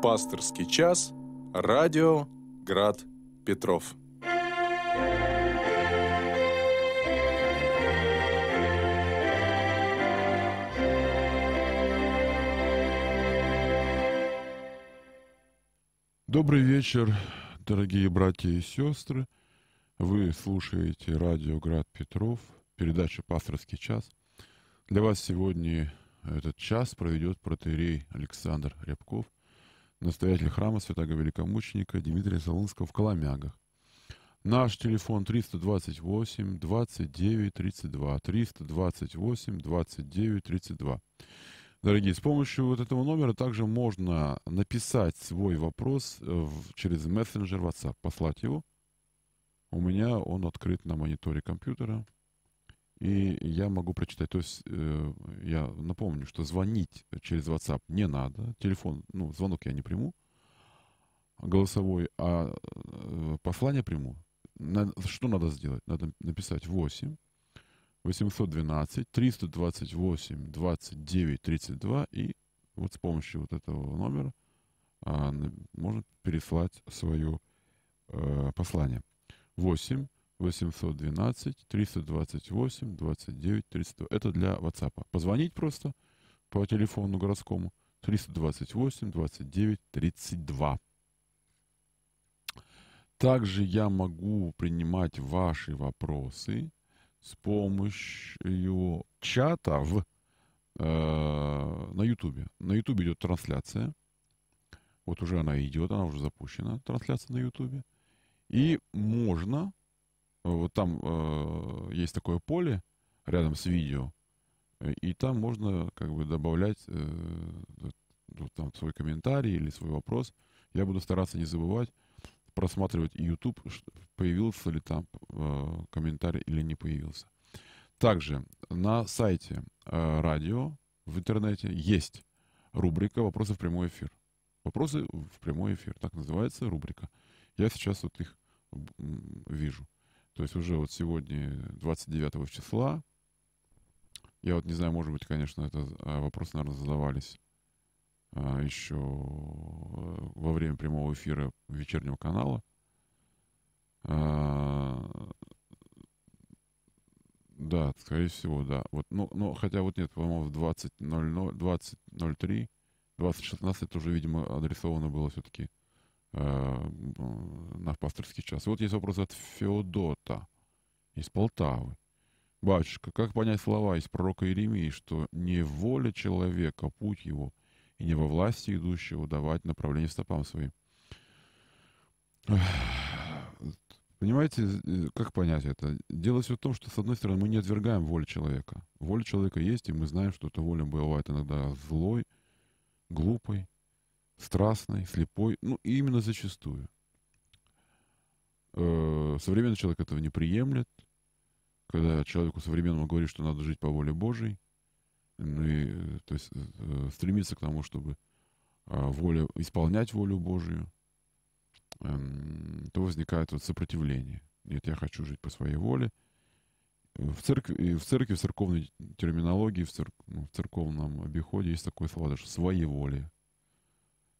Пасторский час. Радио Град Петров. Добрый вечер, дорогие братья и сестры. Вы слушаете радио Град Петров, передача «Пасторский час». Для вас сегодня этот час проведет протеерей Александр Рябков, настоятель храма святого великомученика Дмитрия Солунского в Коломягах. Наш телефон 328 29 32, 328 29 32. Дорогие, с помощью вот этого номера также можно написать свой вопрос э, через мессенджер WhatsApp, послать его. У меня он открыт на мониторе компьютера, и я могу прочитать. То есть э, я напомню, что звонить через WhatsApp не надо. Телефон, ну, звонок я не приму голосовой, а э, послание приму. Надо, что надо сделать? Надо написать 8 812 328 29 32 и вот с помощью вот этого номера а, можно переслать свое э, послание. 8 812 328 29 32. Это для WhatsApp. Позвонить просто по телефону городскому 328 29 32. Также я могу принимать ваши вопросы с помощью чата в, э, на YouTube. На YouTube идет трансляция. Вот уже она идет, она уже запущена, трансляция на YouTube. И можно, вот там э, есть такое поле рядом с видео, и там можно как бы добавлять э, там свой комментарий или свой вопрос. Я буду стараться не забывать просматривать YouTube, появился ли там э, комментарий или не появился. Также на сайте э, радио в интернете есть рубрика «Вопросы в прямой эфир». «Вопросы в прямой эфир», так называется рубрика. Я сейчас вот их вижу. То есть уже вот сегодня 29 числа, я вот не знаю, может быть, конечно, это а, вопросы, наверное, задавались а, еще э, во время прямого эфира вечернего канала. А, да, скорее всего, да. Вот, ну, ну, хотя вот нет, по-моему, в 20.00, 20.03, 20.16 это уже, видимо, адресовано было все-таки на пасторский час. Вот есть вопрос от Феодота из Полтавы. Батюшка, как понять слова из пророка Иеремии, что не воля человека, путь его, и не во власти идущего давать направление стопам своим. Понимаете, э, как понять это? Дело все в том, что, с одной стороны, мы не отвергаем волю человека. Воля человека есть, и мы знаем, что эта воля бывает иногда злой, глупой, страстной, слепой, ну, именно зачастую. Э, современный человек этого не приемлет. Когда человеку современному говорит, что надо жить по воле Божьей, ну и, э, то есть э, стремиться к тому, чтобы воля, исполнять волю Божию, эм, то возникает вот сопротивление. Нет, я хочу жить по своей воле. В церкви, в церкви, в церковной терминологии, в, церк, ну, в церковном обиходе есть такое слово даже своеволие.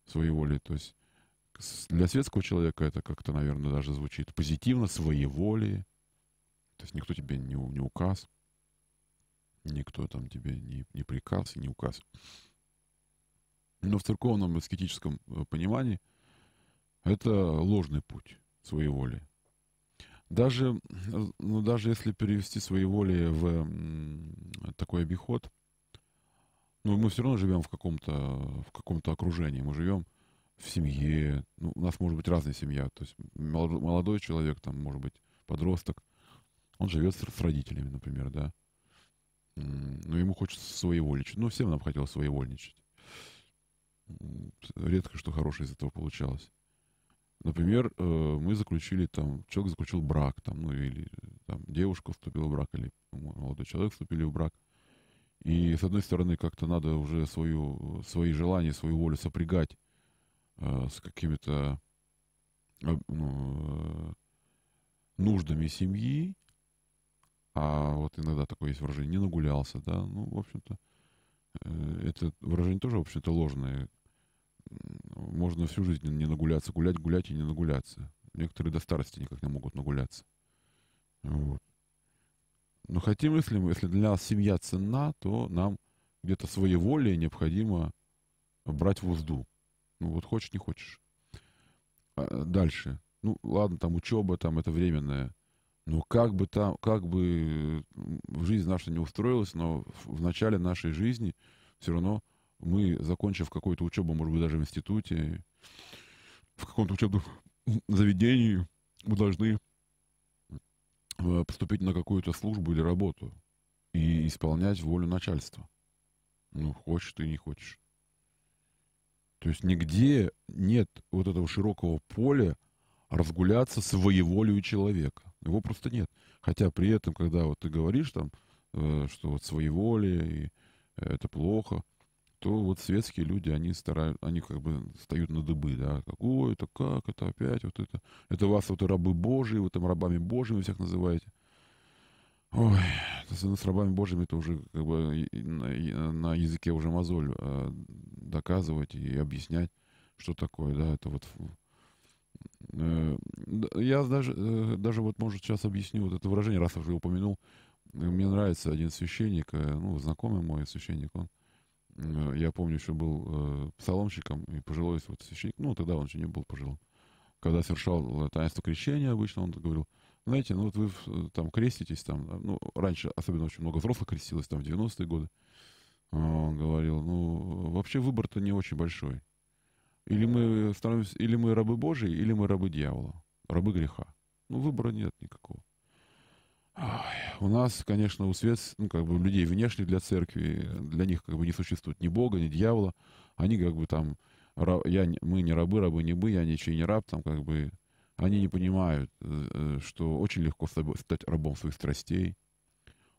Своеволие, то есть для светского человека это как-то, наверное, даже звучит позитивно, своеволие. То есть никто тебе не, не указ. Никто там тебе не, не приказ и не указ. Но в церковном аскетическом э, понимании это ложный путь своей воли. Даже, ну, даже если перевести свои воли в такой обиход, ну, мы все равно живем в каком-то в каком-то окружении. Мы живем в семье. Ну, у нас может быть разная семья. То есть молодой человек, там, может быть, подросток, он живет с родителями, например, да но ему хочется своевольничать. Ну, всем нам хотелось своевольничать. Редко что хорошее из этого получалось. Например, э, мы заключили там, человек заключил брак, там, ну или там девушка вступила в брак, или молодой человек вступили в брак. И с одной стороны, как-то надо уже свою, свои желания, свою волю сопрягать э, с какими-то э, ну, нуждами семьи, а вот иногда такое есть выражение, не нагулялся, да, ну, в общем-то, э, это выражение тоже, в общем-то, ложное. можно всю жизнь не нагуляться, гулять, гулять и не нагуляться. Некоторые до старости никак не могут нагуляться. Вот. Но хотим, если мы, если для нас семья ценна, то нам где-то своеволие необходимо брать в узду. Ну вот хочешь, не хочешь. А дальше. Ну ладно, там учеба, там это временное. Но как бы там, как бы жизнь наша не устроилась, но в начале нашей жизни все равно мы, закончив какую-то учебу, может быть, даже в институте, в каком-то учебном заведении, мы должны поступить на какую-то службу или работу и исполнять волю начальства. Ну, хочешь ты, не хочешь. То есть нигде нет вот этого широкого поля разгуляться своеволию человека. Его просто нет. Хотя при этом, когда вот ты говоришь там, э, что вот своеволие, и это плохо, то вот светские люди, они стараются, они как бы встают на дыбы, да, как, ой, это как, это опять, вот это, это вас вот рабы Божьи, вы там рабами Божьими всех называете. Ой, с рабами Божьими это уже как бы на, на языке уже мозоль э, доказывать и объяснять, что такое, да, это вот э, я даже, э, даже вот, может, сейчас объясню вот это выражение, раз уже упомянул. Мне нравится один священник, э, ну, знакомый мой священник, он Э, я помню, еще был э, псаломщиком и пожилой вот священник, ну, тогда он еще не был пожилым. Когда совершал таинство крещения обычно, он говорил, знаете, ну вот вы э, там креститесь, там, ну, раньше особенно очень много взрослых крестилось, там, в 90-е годы. Он говорил, ну, вообще выбор-то не очень большой. Или мы становимся, или мы рабы Божии, или мы рабы дьявола, рабы греха. Ну, выбора нет никакого. У нас, конечно, у свет, ну, как бы людей внешних для церкви, для них как бы не существует ни Бога, ни дьявола. Они как бы там, я, мы не рабы, рабы не мы, я ничей не раб, там как бы, они не понимают, э, э, что очень легко стать рабом своих страстей.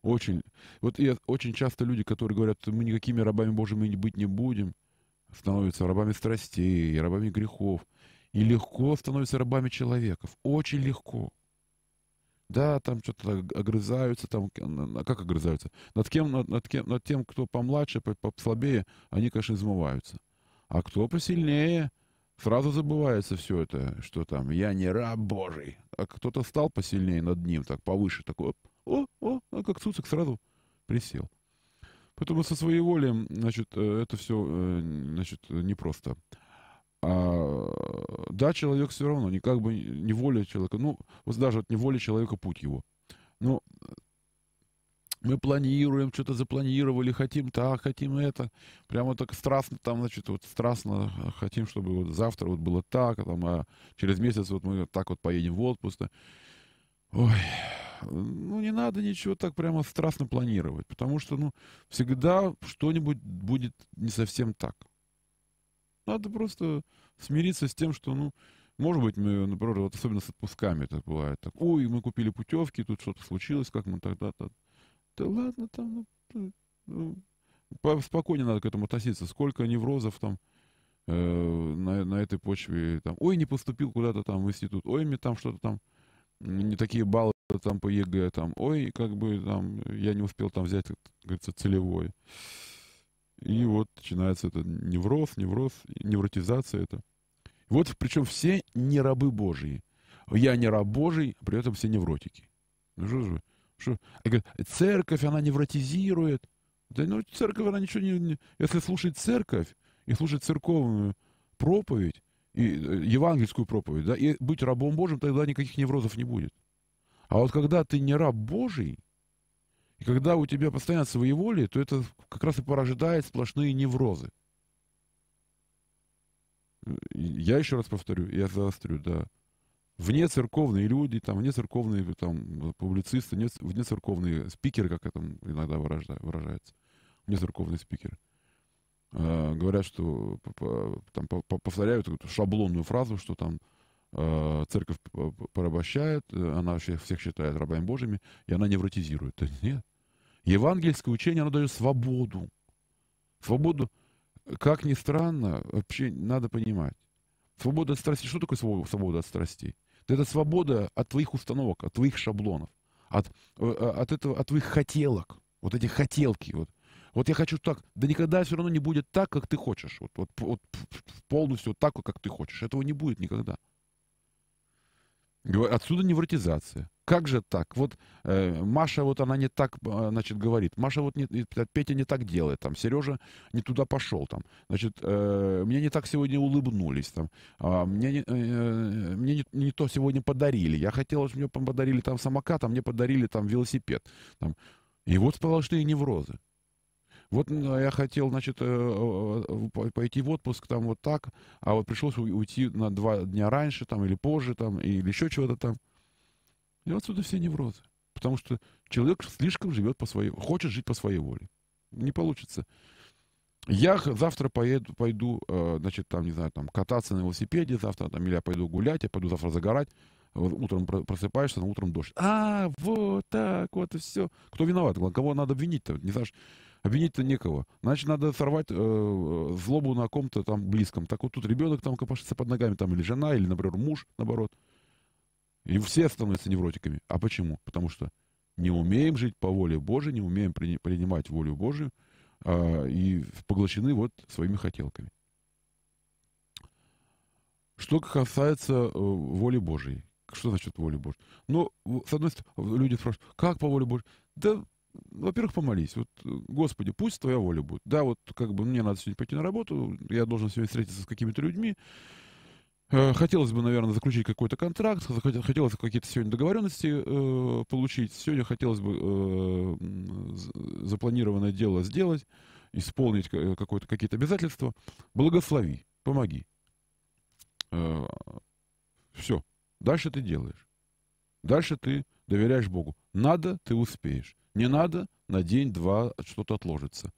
Очень, вот я, очень часто люди, которые говорят, мы никакими рабами Божьими быть не будем, становятся рабами страстей, рабами грехов. И легко становятся рабами человеков. Очень легко. Да, там что-то огрызаются, там, как огрызаются? Над кем, над, над, кем, над тем, кто помладше, послабее, они, конечно, измываются. А кто посильнее, сразу забывается все это, что там, я не раб Божий. А кто-то стал посильнее над ним, так, повыше, такой, о, о, а как цуцик сразу присел. Поэтому со своей волей, значит, э, это все, э, значит, непросто. А, да, человек все равно, не как бы не воля человека, ну, вот даже от неволи человека путь его. Ну, мы планируем, что-то запланировали, хотим так, хотим это. Прямо так страстно, там, значит, вот страстно хотим, чтобы вот завтра вот было так, а, там, а через месяц вот мы так вот поедем в отпуск. Ой, ну не надо ничего так прямо страстно планировать, потому что, ну, всегда что-нибудь будет не совсем так. Надо просто смириться с тем, что, ну, может быть, мы, например, вот особенно с отпусками это бывает. Так, ой, мы купили путевки, тут что-то случилось, как мы тогда-то. Да ладно, там, ну, ну, спокойнее надо к этому относиться. Сколько неврозов там э, на, на этой почве, там, ой, не поступил куда-то там в институт, ой, мне там что-то там, не такие баллы там по ЕГЭ, там, ой, как бы там, я не успел там взять, как говорится, целевой. И вот начинается это невроз, невроз, невротизация это. Вот причем все не рабы Божьи. Я не раб Божий, при этом все невротики. Ну что же что? церковь, она невротизирует. Да ну, церковь, она ничего не, не... Если слушать церковь и слушать церковную проповедь, и э, евангельскую проповедь, да, и быть рабом Божьим, тогда никаких неврозов не будет. А вот когда ты не раб Божий, и когда у тебя постоянно своеволие, то это как раз и порождает сплошные неврозы. Я еще раз повторю, я заострю, да. Вне церковные люди, там, вне церковные там, публицисты, вне, церковные спикеры, как это иногда выражается, вне церковные спикеры, э, говорят, что там, повторяют шаблонную фразу, что там церковь порабощает, э, она всех считает рабами божьими, и она невротизирует. Да нет. Евангельское учение, оно дает свободу. Свободу, как ни странно, вообще надо понимать. Свобода от страстей. Что такое свобода от страстей? Это свобода от твоих установок, от твоих шаблонов, от, э, от, этого, от твоих хотелок. Вот эти хотелки. Вот. Вот я хочу так. Да никогда все равно не будет так, как ты хочешь. Вот, вот, вот полностью так, как ты хочешь. Этого не будет никогда. Отсюда невротизация. Как же так? Вот э, Маша вот она не так, э, значит, говорит. Маша вот не, Петя не так делает. Там Сережа не туда пошел. Там, значит, э, мне не так сегодня улыбнулись. Там, э, мне не, э, мне не, не то сегодня подарили. Я хотел, чтобы мне подарили там самокат, а мне подарили там велосипед. Там. И вот сплошные неврозы. Вот я хотел, значит, э, пойти в отпуск там вот так, а вот пришлось уйти на два дня раньше там или позже там, или еще чего-то там. И отсюда все неврозы. Потому что человек слишком живет по своей, хочет жить по своей воле. Не получится. Я завтра поеду, пойду, э, значит, там, не знаю, там, кататься на велосипеде завтра, там, или я пойду гулять, я пойду завтра загорать. Утром просыпаешься, на утром дождь. А, вот так, вот и все. Кто виноват? Кого надо обвинить-то? Не знаешь, обвинить-то некого. Значит, надо сорвать э, злобу на ком-то там близком. Так вот тут ребенок там копошится под ногами, там, или жена, или, например, муж, наоборот. И все становятся невротиками. А почему? Потому что не умеем жить по воле Божией, не умеем принимать волю Божию а, и поглощены вот своими хотелками. Что касается э, воли Божией. Что значит воля Божьей? Ну, с одной стороны, люди спрашивают, как по воле Божьей? Да, во-первых, помолись. Вот, Господи, пусть твоя воля будет. Да, вот как бы мне надо сегодня пойти на работу, я должен сегодня встретиться с какими-то людьми, Э, хотелось бы, наверное, заключить какой-то контракт, хотелось какие-то сегодня договоренности э, получить. Сегодня хотелось бы э, запланированное дело сделать, исполнить э, какие-то обязательства. Благослови, помоги. Э, все. Дальше ты делаешь. Дальше ты доверяешь Богу. Надо, ты успеешь. Не надо, на день-два что-то отложится.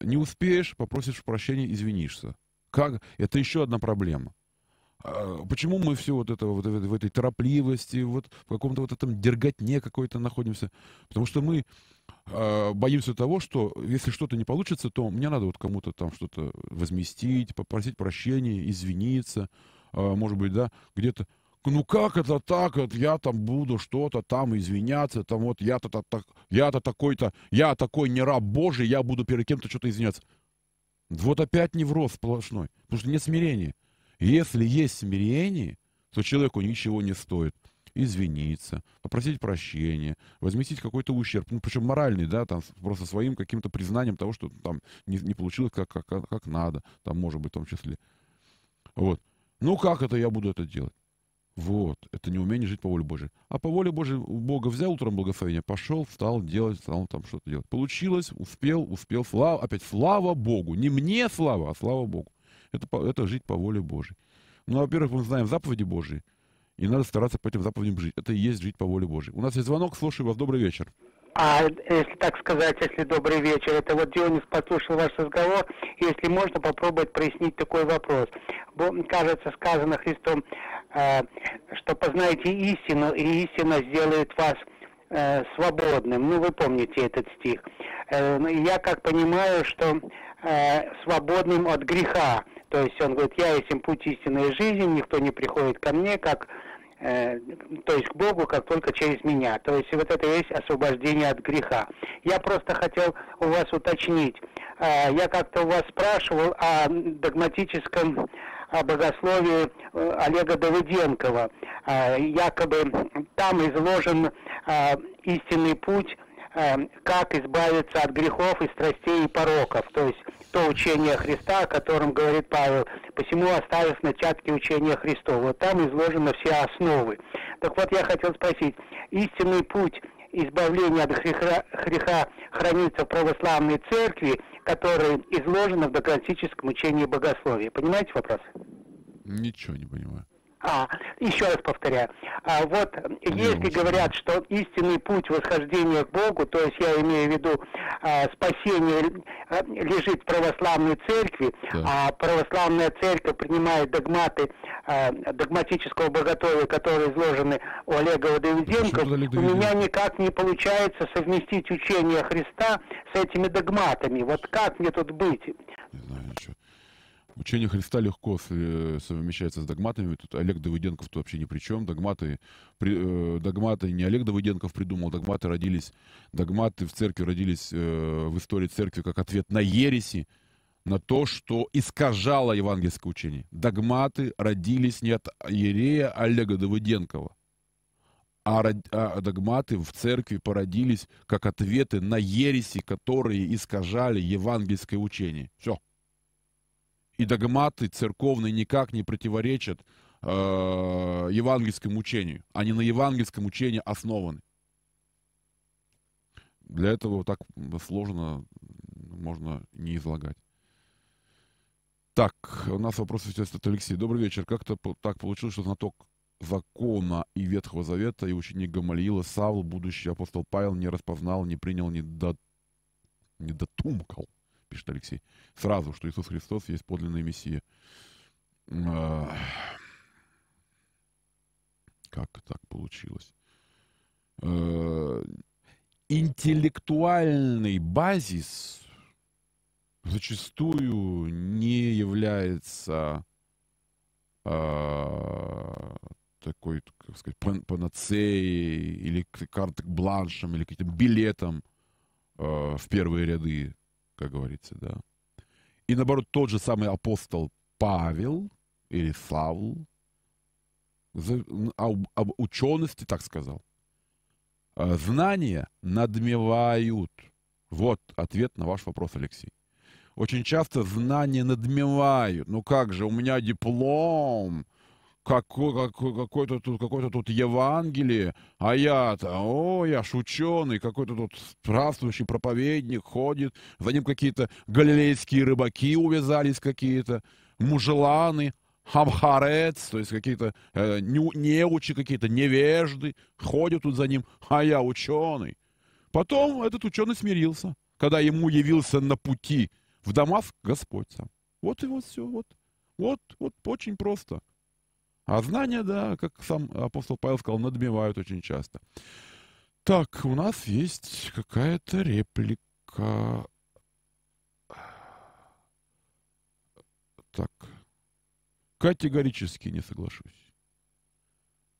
Не успеешь, попросишь прощения, извинишься. Как? Это еще одна проблема. А, почему мы все вот это вот в этой торопливости, вот в каком-то вот этом дерготне какой-то находимся? Потому что мы э, боимся того, что если что-то не получится, то мне надо вот кому-то там что-то возместить, попросить прощения, извиниться, э, может быть, да, где-то. Ну как это так? Вот я там буду что-то там извиняться, там вот я-то так, я-то такой-то, я такой не раб Божий, я буду перед кем-то что-то извиняться. Вот опять невроз сплошной, потому что нет смирения. Если есть смирение, то человеку ничего не стоит извиниться, попросить прощения, возместить какой-то ущерб, ну, причем моральный, да, там, просто своим каким-то признанием того, что там не, не получилось как, как, как надо, там, может быть, в том числе. Вот. Ну, как это я буду это делать? Вот, это не умение жить по воле Божьей. А по воле Божьей Бога взял утром благословение, пошел, стал делать, стал там что-то делать. Получилось, успел, успел, слава, опять слава Богу. Не мне слава, а слава Богу. Это, это жить по воле Божьей. Ну, во-первых, мы знаем заповеди Божьи, и надо стараться по этим заповедям жить. Это и есть жить по воле Божьей. У нас есть звонок, слушаю вас, добрый вечер. А если так сказать, если добрый вечер, это вот Дионис послушал ваш разговор, если можно попробовать прояснить такой вопрос. Кажется, сказано Христом, э, что познаете истину, и истина сделает вас э, свободным. Ну, вы помните этот стих. Э, я как понимаю, что свободным от греха. То есть он говорит, я есть путь истинной жизни, никто не приходит ко мне, как то есть к Богу, как только через меня. То есть вот это есть освобождение от греха. Я просто хотел у вас уточнить. Э, я как-то у вас спрашивал о догматическом о богословии э, Олега Давыденкова. Э, якобы там изложен э, истинный путь как избавиться от грехов и страстей и пороков. То есть то учение Христа, о котором говорит Павел, посему оставив начатки учения Христова. Там изложены все основы. Так вот, я хотел спросить, истинный путь избавления от греха хранится в православной церкви, которая изложена в догматическом учении богословия. Понимаете вопрос? Ничего не понимаю. А, еще раз повторяю, а, вот если говорят, что истинный путь восхождения к Богу, то есть я имею в виду а, спасение а, лежит в православной церкви, да. а православная церковь принимает догматы а, догматического богословия, которые изложены у Олега Давиденко, у меня никак не получается совместить учение Христа с этими догматами. Вот как мне тут быть? Не знаю ничего. Учение Христа легко э, совмещается с догматами. Тут Олег Давыденков тут вообще ни при чем. Догматы, при, э, догматы не Олег Давыденков придумал, догматы родились, догматы в церкви родились э, в истории церкви как ответ на ереси, на то, что искажало евангельское учение. Догматы родились не от иерея Олега Давыденкова, а, а догматы в церкви породились как ответы на ереси, которые искажали евангельское учение. Все и догматы церковные никак не противоречат э, евангельскому учению. Они на евангельском учении основаны. Для этого так сложно можно не излагать. Так, у нас вопрос от Алексея. Добрый вечер. Как-то так получилось, что знаток закона и Ветхого Завета и ученик Гамалиила Савл, будущий апостол Павел, не распознал, не принял, не, до... не дотумкал пишет Алексей, сразу, что Иисус Христос есть подлинный Мессия. А, как так получилось? А, интеллектуальный базис зачастую не является а, такой, как сказать, панацеей или картой бланшем или каким-то билетом в первые ряды как говорится, да. И наоборот, тот же самый апостол Павел или Савл об, об учености так сказал. «А знания надмевают. Вот ответ на ваш вопрос, Алексей. Очень часто знания надмевают. Ну как же, у меня диплом, какой, какой, какой-то тут, какой-то тут Евангелие, а я-то, о, я ж ученый, какой-то тут здравствующий проповедник ходит, за ним какие-то галилейские рыбаки увязались какие-то, мужеланы, хамхарец, то есть какие-то э, неучи, какие-то невежды, ходят тут за ним, а я ученый. Потом этот ученый смирился, когда ему явился на пути в Дамаск Господь сам. Вот и вот все, вот. Вот, вот очень просто. А знания, да, как сам апостол Павел сказал, надмевают очень часто. Так, у нас есть какая-то реплика. Так, категорически не соглашусь.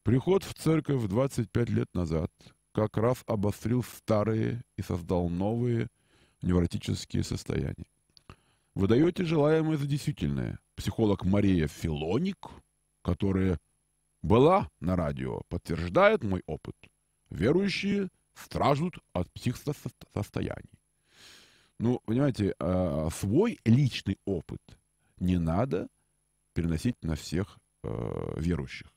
Приход в церковь 25 лет назад как раз обострил старые и создал новые невротические состояния. Вы даете желаемое за действительное. Психолог Мария Филоник – которая была на радио, подтверждает мой опыт. Верующие страждут от психосостояний. Ну, понимаете, а, свой личный опыт не надо переносить на всех э, верующих.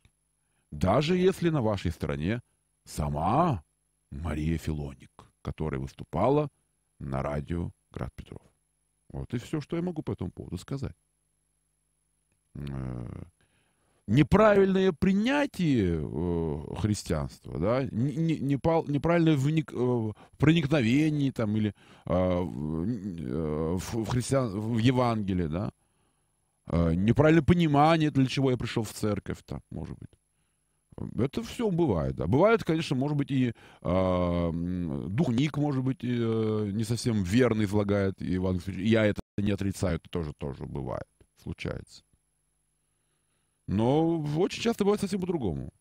Даже если на вашей стороне сама Мария Филоник, которая выступала на радио Град Петров. Вот и все, что я могу по этому поводу сказать. Неправильное принятие э, христианства, да, не, не, неправильное вник, э, проникновение там или э, э, в, в, христиан, в Евангелие, да, э, неправильное понимание, для чего я пришел в церковь, там, может быть. Это все бывает, да. Бывает, конечно, может быть, и э, духник, может быть, и, э, не совсем верно излагает Евангелие. Я это не отрицаю, это тоже, тоже бывает, случается. Но очень часто бывает совсем по-другому.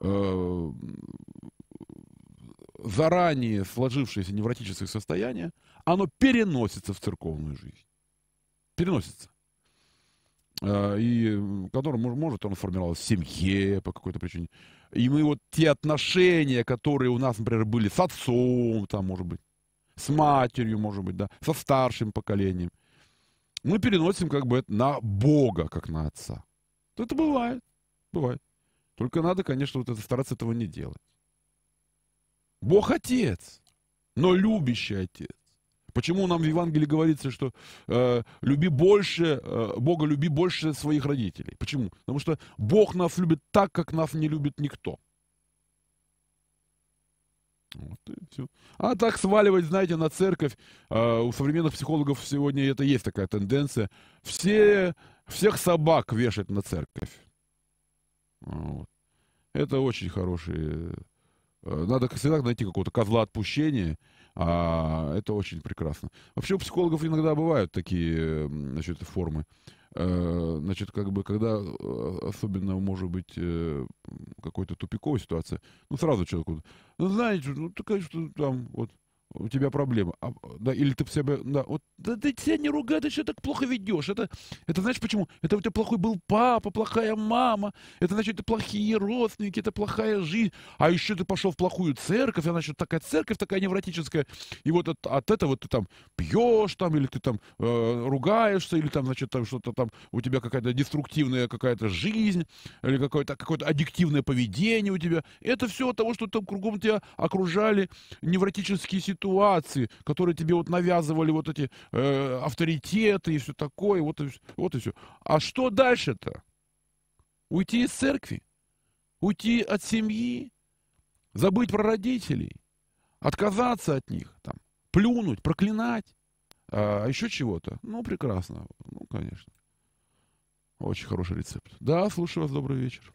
Э, заранее сложившееся невротическое состояние, оно переносится в церковную жизнь. Переносится. Э, и которое может он сформировалось в семье по какой-то причине. И мы вот те отношения, которые у нас, например, были с отцом, там, может быть, с матерью, может быть, да, со старшим поколением, мы переносим как бы это на Бога, как на Отца. Это бывает, бывает. Только надо, конечно, вот это стараться этого не делать. Бог Отец, но любящий Отец. Почему нам в Евангелии говорится, что э, люби больше, э, Бога люби больше своих родителей? Почему? Потому что Бог нас любит так, как нас не любит никто. Вот и все. А так сваливать, знаете, на церковь, э, у современных психологов сегодня это есть такая тенденция. Все, всех собак вешать на церковь. Вот. Это очень хорошие... Э, надо всегда найти какого-то козла отпущения, А это очень прекрасно. Вообще у психологов иногда бывают такие, значит, формы. Э, значит, как бы, когда э, особенно, может быть, э, какой-то тупиковая ситуация, ну, сразу человеку, ну, знаете, ну, такая, что там, вот, у тебя проблема. А, да, или ты себя, да, вот, да ты тебя не ругай, ты что так плохо ведешь. Это, это знаешь почему? Это у тебя плохой был папа, плохая мама, это значит, это плохие родственники, это плохая жизнь. А еще ты пошел в плохую церковь, она значит, такая церковь такая невротическая. И вот от, от этого ты там пьешь, там, или ты там э, ругаешься, или там, значит, там что-то там, у тебя какая-то деструктивная какая-то жизнь, или какое-то какое аддиктивное поведение у тебя. Это все от того, что там кругом тебя окружали невротические ситуации ситуации, которые тебе вот навязывали вот эти э, авторитеты и все такое, вот и, вот и все. А что дальше-то? Уйти из церкви? Уйти от семьи? Забыть про родителей? Отказаться от них? Там, плюнуть, проклинать? А еще чего-то? Ну, прекрасно. Ну, конечно. Очень хороший рецепт. Да, слушаю вас, добрый вечер.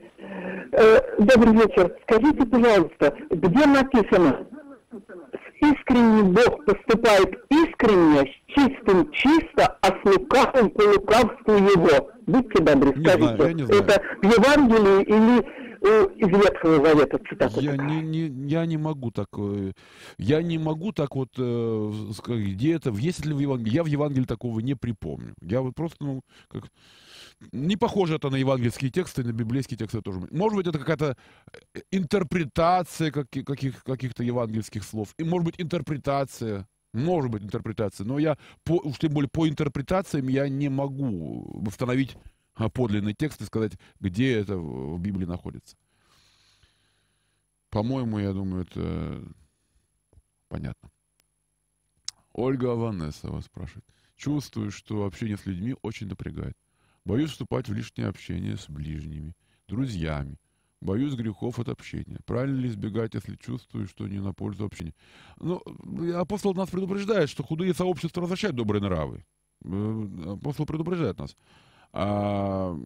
Э, добрый вечер. Скажите, пожалуйста, где написано, искренний Бог поступает искренне, с чистым чисто, а с лукавым по лукавству его. Будьте добры, скажите, знаю, не это в Евангелии или э, из Ветхого Завета цитата? Я не, не, я не могу так, э, я не могу так вот э, где это, есть ли в Евангелии, я в Евангелии такого не припомню. Я вот просто, ну, как, не похоже это на евангельские тексты, на библейские тексты тоже. Может быть, это какая-то э, интерпретация каких, каких, каких-то евангельских слов. И может быть, интерпретация. Может быть, интерпретация. Но я, по, уж тем более по интерпретациям, я не могу восстановить а, подлинный текст и сказать, где это в Библии находится. По-моему, я думаю, это понятно. Ольга Ванесса вас спрашивает. Чувствую, что общение с людьми очень напрягает. Боюсь вступать в лишнее общение с ближними, друзьями. Боюсь грехов от общения. Правильно ли избегать, если чувствую, что не на пользу общения? Ну, апостол нас предупреждает, что худые сообщества возвращают добрые нравы. Э, апостол предупреждает нас. А,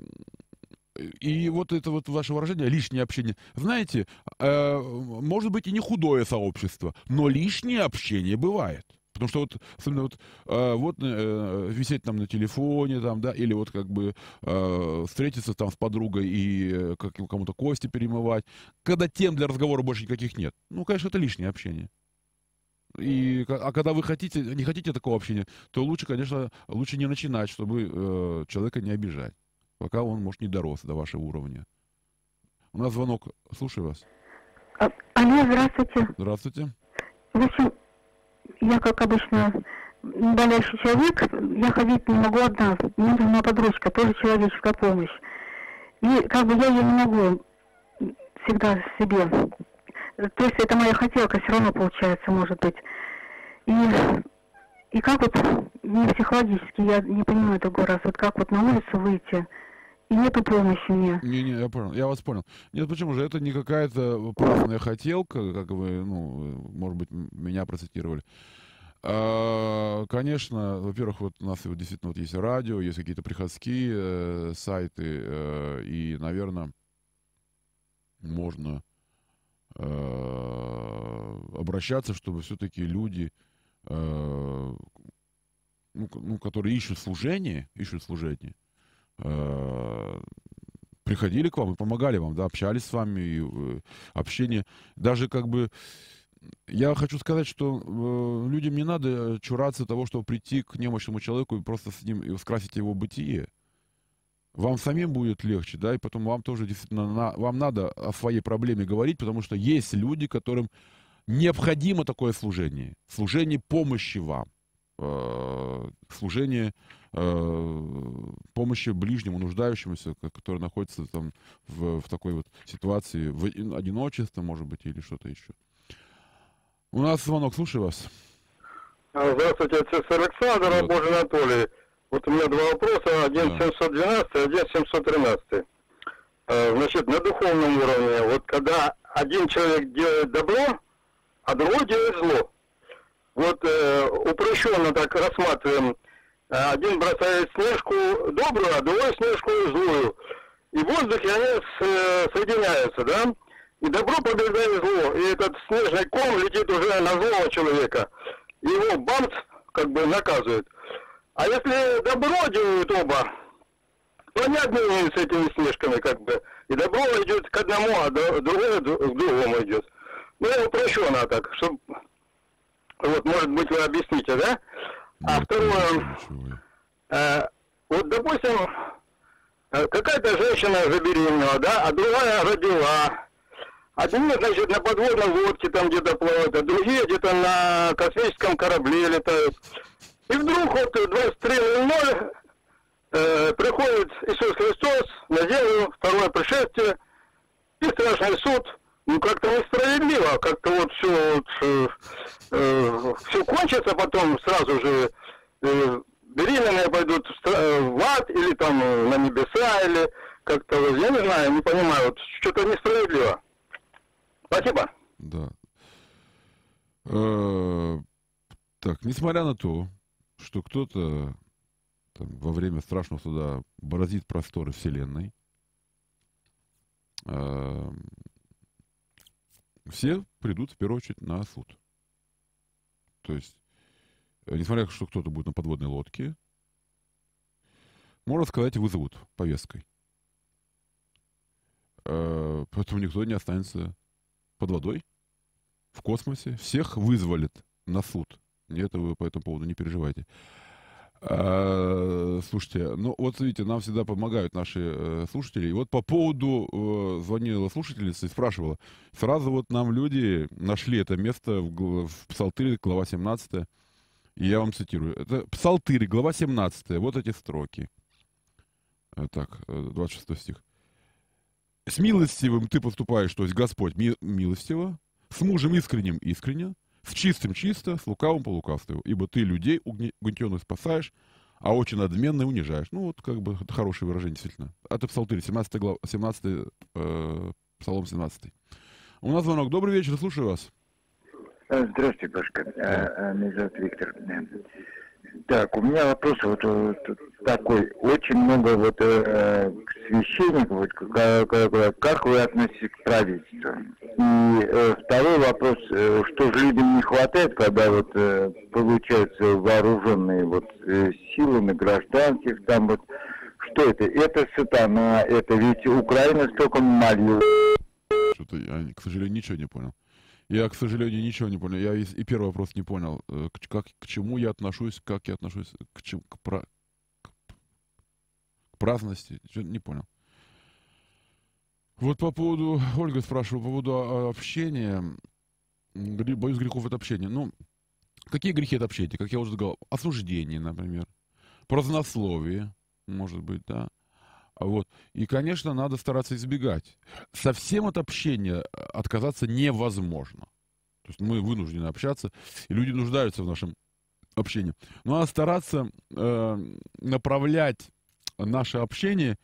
и вот это вот ваше выражение «лишнее общение». Знаете, э, может быть и не худое сообщество, но лишнее общение бывает. Потому что вот, особенно вот, э, вот э, висеть там на телефоне, там, да, или вот как бы э, встретиться там с подругой и э, как, кому-то кости перемывать, когда тем для разговора больше никаких нет. Ну, конечно, это лишнее общение. И, а когда вы хотите, не хотите такого общения, то лучше, конечно, лучше не начинать, чтобы э, человека не обижать, пока он, может, не дорос до вашего уровня. У нас звонок. Слушаю вас. Алло, здравствуйте. Здравствуйте. В общем, я, как обычно, болящий человек, я ходить не могу одна. Мне нужна подружка, тоже человеческая помощь. И как бы я ее не могу всегда себе. То есть это моя хотелка все равно получается, может быть. И, и как вот, не психологически, я не понимаю другой раз, вот как вот на улицу выйти, и нету помощи мне. Не-не, я понял, я вас понял. Нет, почему же? Это не какая-то праздная хотелка, как вы, ну, может быть, меня процитировали. А, конечно, во-первых, вот у нас вот действительно вот есть радио, есть какие-то приходские э, сайты, э, и, наверное, можно э, обращаться, чтобы все-таки люди, э, ну, ну, которые ищут служение, ищут служение, приходили к вам и помогали вам, да, общались с вами, и, э, общение, даже как бы, я хочу сказать, что э, людям не надо чураться того, чтобы прийти к немощному человеку и просто с ним и скрасить его бытие. Вам самим будет легче, да, и потом вам тоже действительно, на, вам надо о своей проблеме говорить, потому что есть люди, которым необходимо такое служение, служение помощи вам, э, служение Э, помощи ближнему, нуждающемуся, который находится там в, в такой вот ситуации, в одиночестве, может быть, или что-то еще. У нас звонок, слушаю вас. А, здравствуйте, отец Александр, вот. Божий Анатолий. Вот у меня два вопроса, один да. 712, один 713. А, значит, на духовном уровне, вот когда один человек делает добро, а другой делает зло. Вот э, упрощенно так рассматриваем а один бросает снежку добрую, а другой снежку злую. И в воздухе они с, э, соединяются, да? и добро побеждает зло. И этот снежный ком летит уже на злого человека. Его бамц как бы наказывает. А если добро делают оба, то они обмениваются этими снежками как бы. И добро идет к одному, а другое к другому идет. Ну, упрощенно так, чтобы... Вот, может быть, вы объясните, да? А Нет, второе... Э, вот, допустим, э, какая-то женщина забеременела, да, а другая родила. Одни, значит, на подводной лодке там где-то плавают, а другие где-то на космическом корабле летают. И вдруг вот 23.00 э, приходит Иисус Христос на землю, второе пришествие, и страшный суд. Ну, как-то несправедливо, как-то вот все, вот, э, э, все кончится потом сразу же. Э, беременные пойдут в, э, в ад или там на небеса, или как-то, я не знаю, не понимаю, вот что-то несправедливо. Спасибо. Да. Э, так, несмотря на то, что кто-то там, во время страшного суда бороздит просторы Вселенной, э, все придут в первую очередь на суд. То есть, э, несмотря на то, что кто-то будет на подводной лодке, можно сказать, вызовут повесткой. Э, поэтому никто не останется под водой, в космосе. Всех вызволят на суд. Это вы по этому поводу не переживайте. А, слушайте, ну вот видите, нам всегда помогают наши э, слушатели. И вот по поводу э, звонила слушательница и спрашивала. Сразу вот нам люди нашли это место в, в Псалтыре, глава 17. И я вам цитирую. Это Псалтырь, глава 17. Вот эти строки. Э, так, 26 э, стих с милостивым ты поступаешь, то есть Господь ми милостиво, с мужем искренним искренне, с чистым чисто, с лукавым по лукавству, ибо ты людей угнетенных спасаешь, а очень надменный унижаешь. Ну, вот как бы это хорошее выражение, действительно. Это Псалтырь, 17, глав, 17 э, Псалом 17. У нас звонок. Добрый вечер, слушаю вас. Здравствуйте, Пашка. Да. Меня зовут Виктор. Так, у меня вопрос вот, вот такой. Очень много вот э, священников, вот, как, как вы относитесь к правительству? И э, второй вопрос, э, что же людям не хватает, когда вот э, получаются вооруженные вот э, силы на гражданских, там вот, что это? Это сатана, это ведь Украина столько молилась. Что-то я, к сожалению, ничего не понял. Я, к сожалению, ничего не понял. Я и первый вопрос не понял. Э, к, как, к чему я отношусь, как я отношусь к, чему, к, пра, к, к праздности. Не понял. Вот по поводу, Ольга спрашивала, по поводу общения. Боюсь грехов это общение. Ну, какие грехи это общение? Как я уже сказал, осуждение, например. Празднословие, может быть, да. Вот. И, конечно, надо стараться избегать. Совсем от общения э, отказаться невозможно. То есть мы вынуждены общаться, и люди нуждаются в нашем общении. Но надо стараться э, направлять наше общение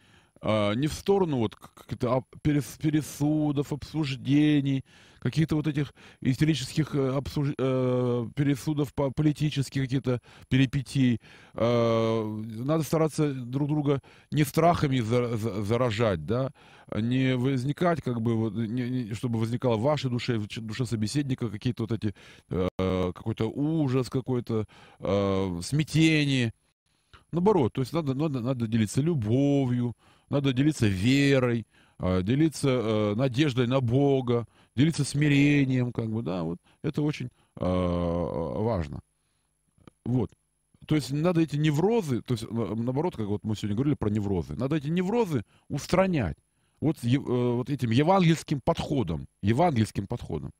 не в сторону вот как-то пересудов, обсуждений, каких-то вот этих истерических э, обсуж... э, пересудов по политических какие-то перипетий. Э, надо стараться друг друга не страхами за, за, заражать, да, не возникать, как бы, чтобы возникало в вашей душе, в душе собеседника какие-то вот эти, э, какой-то ужас, какой-то э, смятение. Наоборот, то есть надо, надо, надо делиться любовью, надо делиться верой, э, делиться э, надеждой на Бога, делиться смирением, как бы, да, вот это очень э, важно. Вот. То есть надо эти неврозы, то есть наоборот, как вот мы сегодня говорили про неврозы, надо эти неврозы устранять вот, э, вот этим евангельским подходом, евангельским подходом.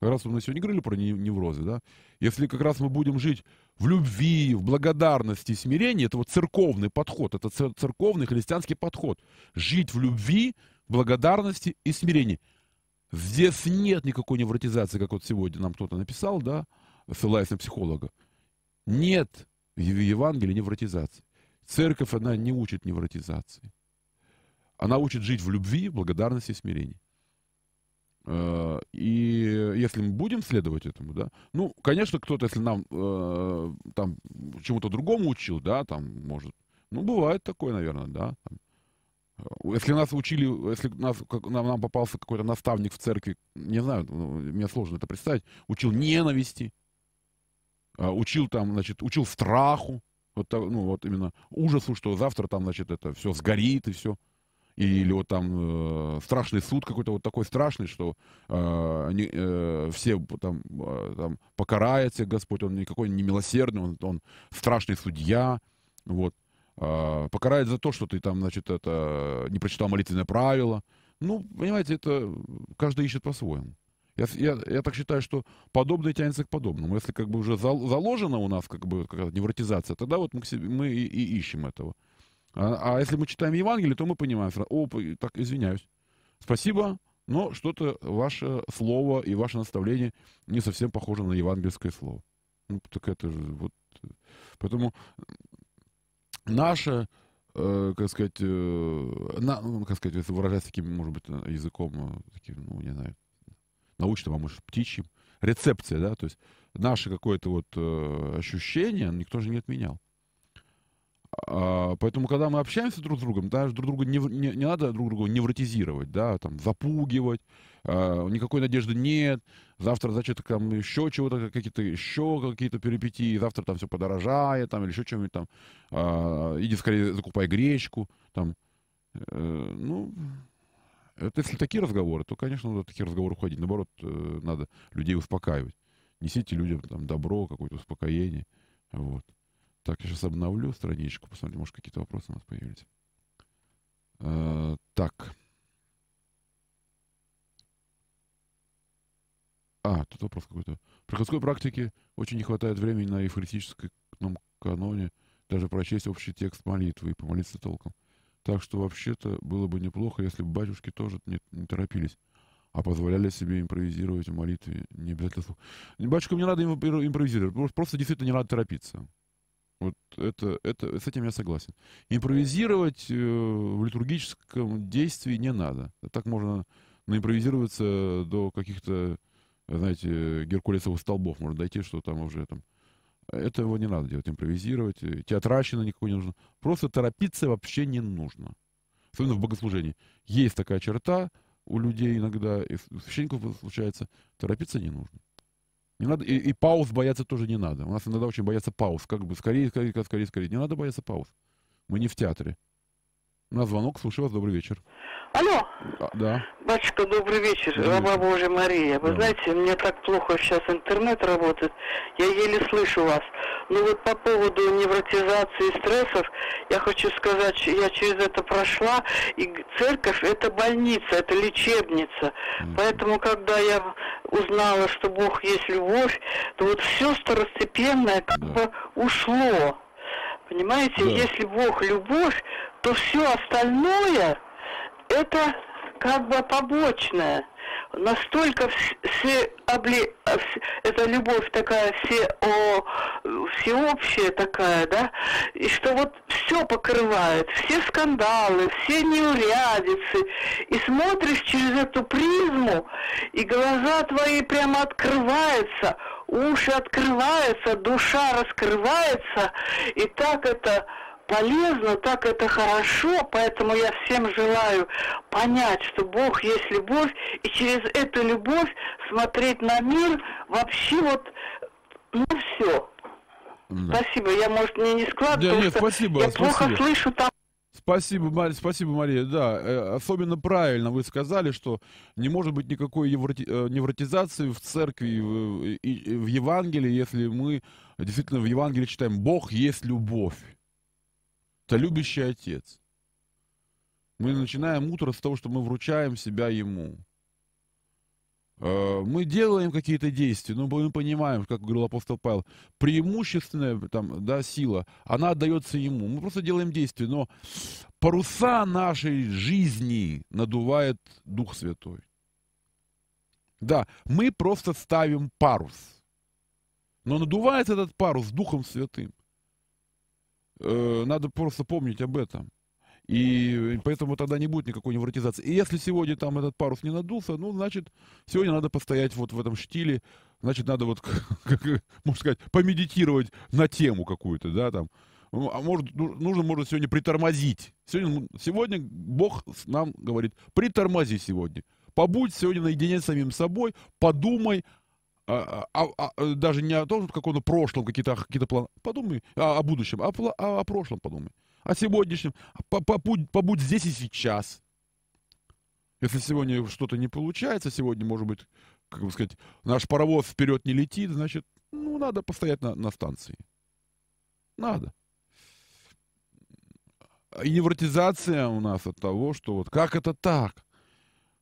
Как раз мы сегодня говорили про неврозы, да? Если как раз мы будем жить в любви, в благодарности, смирении, это вот церковный подход, это церковный христианский подход. Жить в любви, благодарности и смирении. Здесь нет никакой невротизации, как вот сегодня нам кто-то написал, да, ссылаясь на психолога. Нет в Евангелии невротизации. Церковь, она не учит невротизации. Она учит жить в любви, благодарности и смирении. Э, и если мы будем следовать этому, да, ну, конечно, кто-то, если нам э, там чему-то другому учил, да, там, может, ну, бывает такое, наверное, да, там, Если нас учили, если нас, как, нам, нам попался какой-то наставник в церкви, не знаю, ну, мне сложно это представить, учил ненависти, а, учил там, значит, учил страху, вот, ну, вот именно ужасу, что завтра там, значит, это все сгорит и все. Или вот там э, страшный суд какой-то вот такой страшный, что э, они, э, все там, э, там покарается Господь, он никакой не милосердный, он, он страшный судья, вот. Э, покарает за то, что ты там, значит, это не прочитал молитвенное правило. Ну, понимаете, это каждый ищет по-своему. Я, я, я так считаю, что подобное тянется к подобному. Если как бы уже заложено у нас как бы какая-то невротизация, тогда вот мы, себе, мы и, и ищем этого. А, а если мы читаем Евангелие, то мы понимаем, о, так, извиняюсь, спасибо, но что-то ваше слово и ваше наставление не совсем похоже на евангельское слово. Ну, так это же вот... Поэтому наше, э, как сказать, э, на, ну, как сказать, если выражать таким, может быть, языком, э, таким, ну, не знаю, научным, а может, птичьим, рецепция, да, то есть наше какое-то вот э, ощущение никто же не отменял. А, поэтому, когда мы общаемся друг с другом, да, друг друга не, не, не надо друг друга невротизировать, да, там, запугивать, а, никакой надежды нет, завтра, значит, там еще чего-то, какие-то еще какие-то перипетии, завтра там все подорожает, там, или еще что-нибудь там, а, иди скорее закупай гречку, там, э, ну, это если такие разговоры, то, конечно, надо такие разговоры уходить. Наоборот, э, надо людей успокаивать. Несите людям там добро, какое-то успокоение, вот. Так, я сейчас обновлю страничку, посмотрим, может, какие-то вопросы у нас появились. Э, так. А, тут вопрос какой-то. В приходской практике очень не хватает времени на эвхаристическом каноне даже прочесть общий текст молитвы и помолиться толком. Так что вообще-то было бы неплохо, если бы батюшки тоже не, не торопились, а позволяли себе импровизировать в молитве. Не обязательно Батюшкам не надо импровизировать, просто действительно не надо торопиться. Вот это, это, с этим я согласен. Импровизировать э, в литургическом действии не надо. Так можно наимпровизироваться до каких-то, знаете, геркулесовых столбов можно дойти, что там уже там... Этого не надо делать, импровизировать. Э, театральщина никакой не нужна. Просто торопиться вообще не нужно. Особенно в богослужении. Есть такая черта у людей иногда, и у священников случается, торопиться не нужно. Не надо, и, и пауз бояться тоже не надо. У нас иногда очень боятся пауз. Как бы скорее, скорее, скорее, скорее. Не надо бояться пауз. Мы не в театре. У нас звонок. Слушаю вас. Добрый вечер. Алло. А, да. Батюшка, добрый вечер. Добрый Раба. Божья Мария. Вы да. знаете, мне так плохо сейчас интернет работает. Я еле слышу вас. Ну вот по поводу невротизации стрессов, я хочу сказать, я через это прошла, и церковь это больница, это лечебница. Mm. Поэтому, когда я узнала, что Бог есть любовь, то вот все второстепенное как да. бы ушло. Понимаете, да. если Бог любовь, то все остальное это как бы побочное. Настолько все обли... эта любовь такая все о... всеобщая такая, да, и что вот все покрывает, все скандалы, все неурядицы, и смотришь через эту призму, и глаза твои прямо открываются, уши открываются, душа раскрывается, и так это полезно, так это хорошо, поэтому я всем желаю понять, что Бог есть любовь, и через эту любовь смотреть на мир вообще вот, ну все. Да. Спасибо, я, может, мне не складываю, да, нет, спасибо, я спасибо. плохо слышу там. Спасибо, Мария, спасибо, Мария. Да, э, особенно правильно вы сказали, что не может быть никакой евроти, э, невротизации в церкви и в Евангелии, если мы действительно в Евангелии читаем «Бог есть любовь». Это любящий отец. Мы начинаем утро с того, что мы вручаем себя ему. Э, мы делаем какие-то действия, но мы понимаем, как говорил апостол Павел, преимущественная там, да, сила, она отдается ему. Мы просто делаем действия, но паруса нашей жизни надувает Дух Святой. Да, мы просто ставим парус. Но надувается этот парус Духом Святым. Э, надо просто помнить об этом. И поэтому тогда не будет никакой невротизации. И если сегодня там этот парус не надулся, ну, значит, сегодня надо постоять вот в этом штиле, значит, надо вот, как, можно сказать, помедитировать на тему какую-то, да, там, ну, а может, ну, нужно, может, сегодня притормозить. Сегодня, сегодня Бог нам говорит, притормози сегодня. Побудь сегодня наедине с самим собой, подумай, а, а, а, а, даже не о том, как он в прошлом, какие-то какие планы. Подумай о, о будущем, а о, о прошлом подумай. О сегодняшнем. Побудь, побудь здесь и сейчас. Если сегодня что-то не получается, сегодня, может быть, как бы сказать, наш паровоз вперед не летит, значит, ну, надо постоять на, на станции. Надо. И невротизация у нас от того, что вот как это так?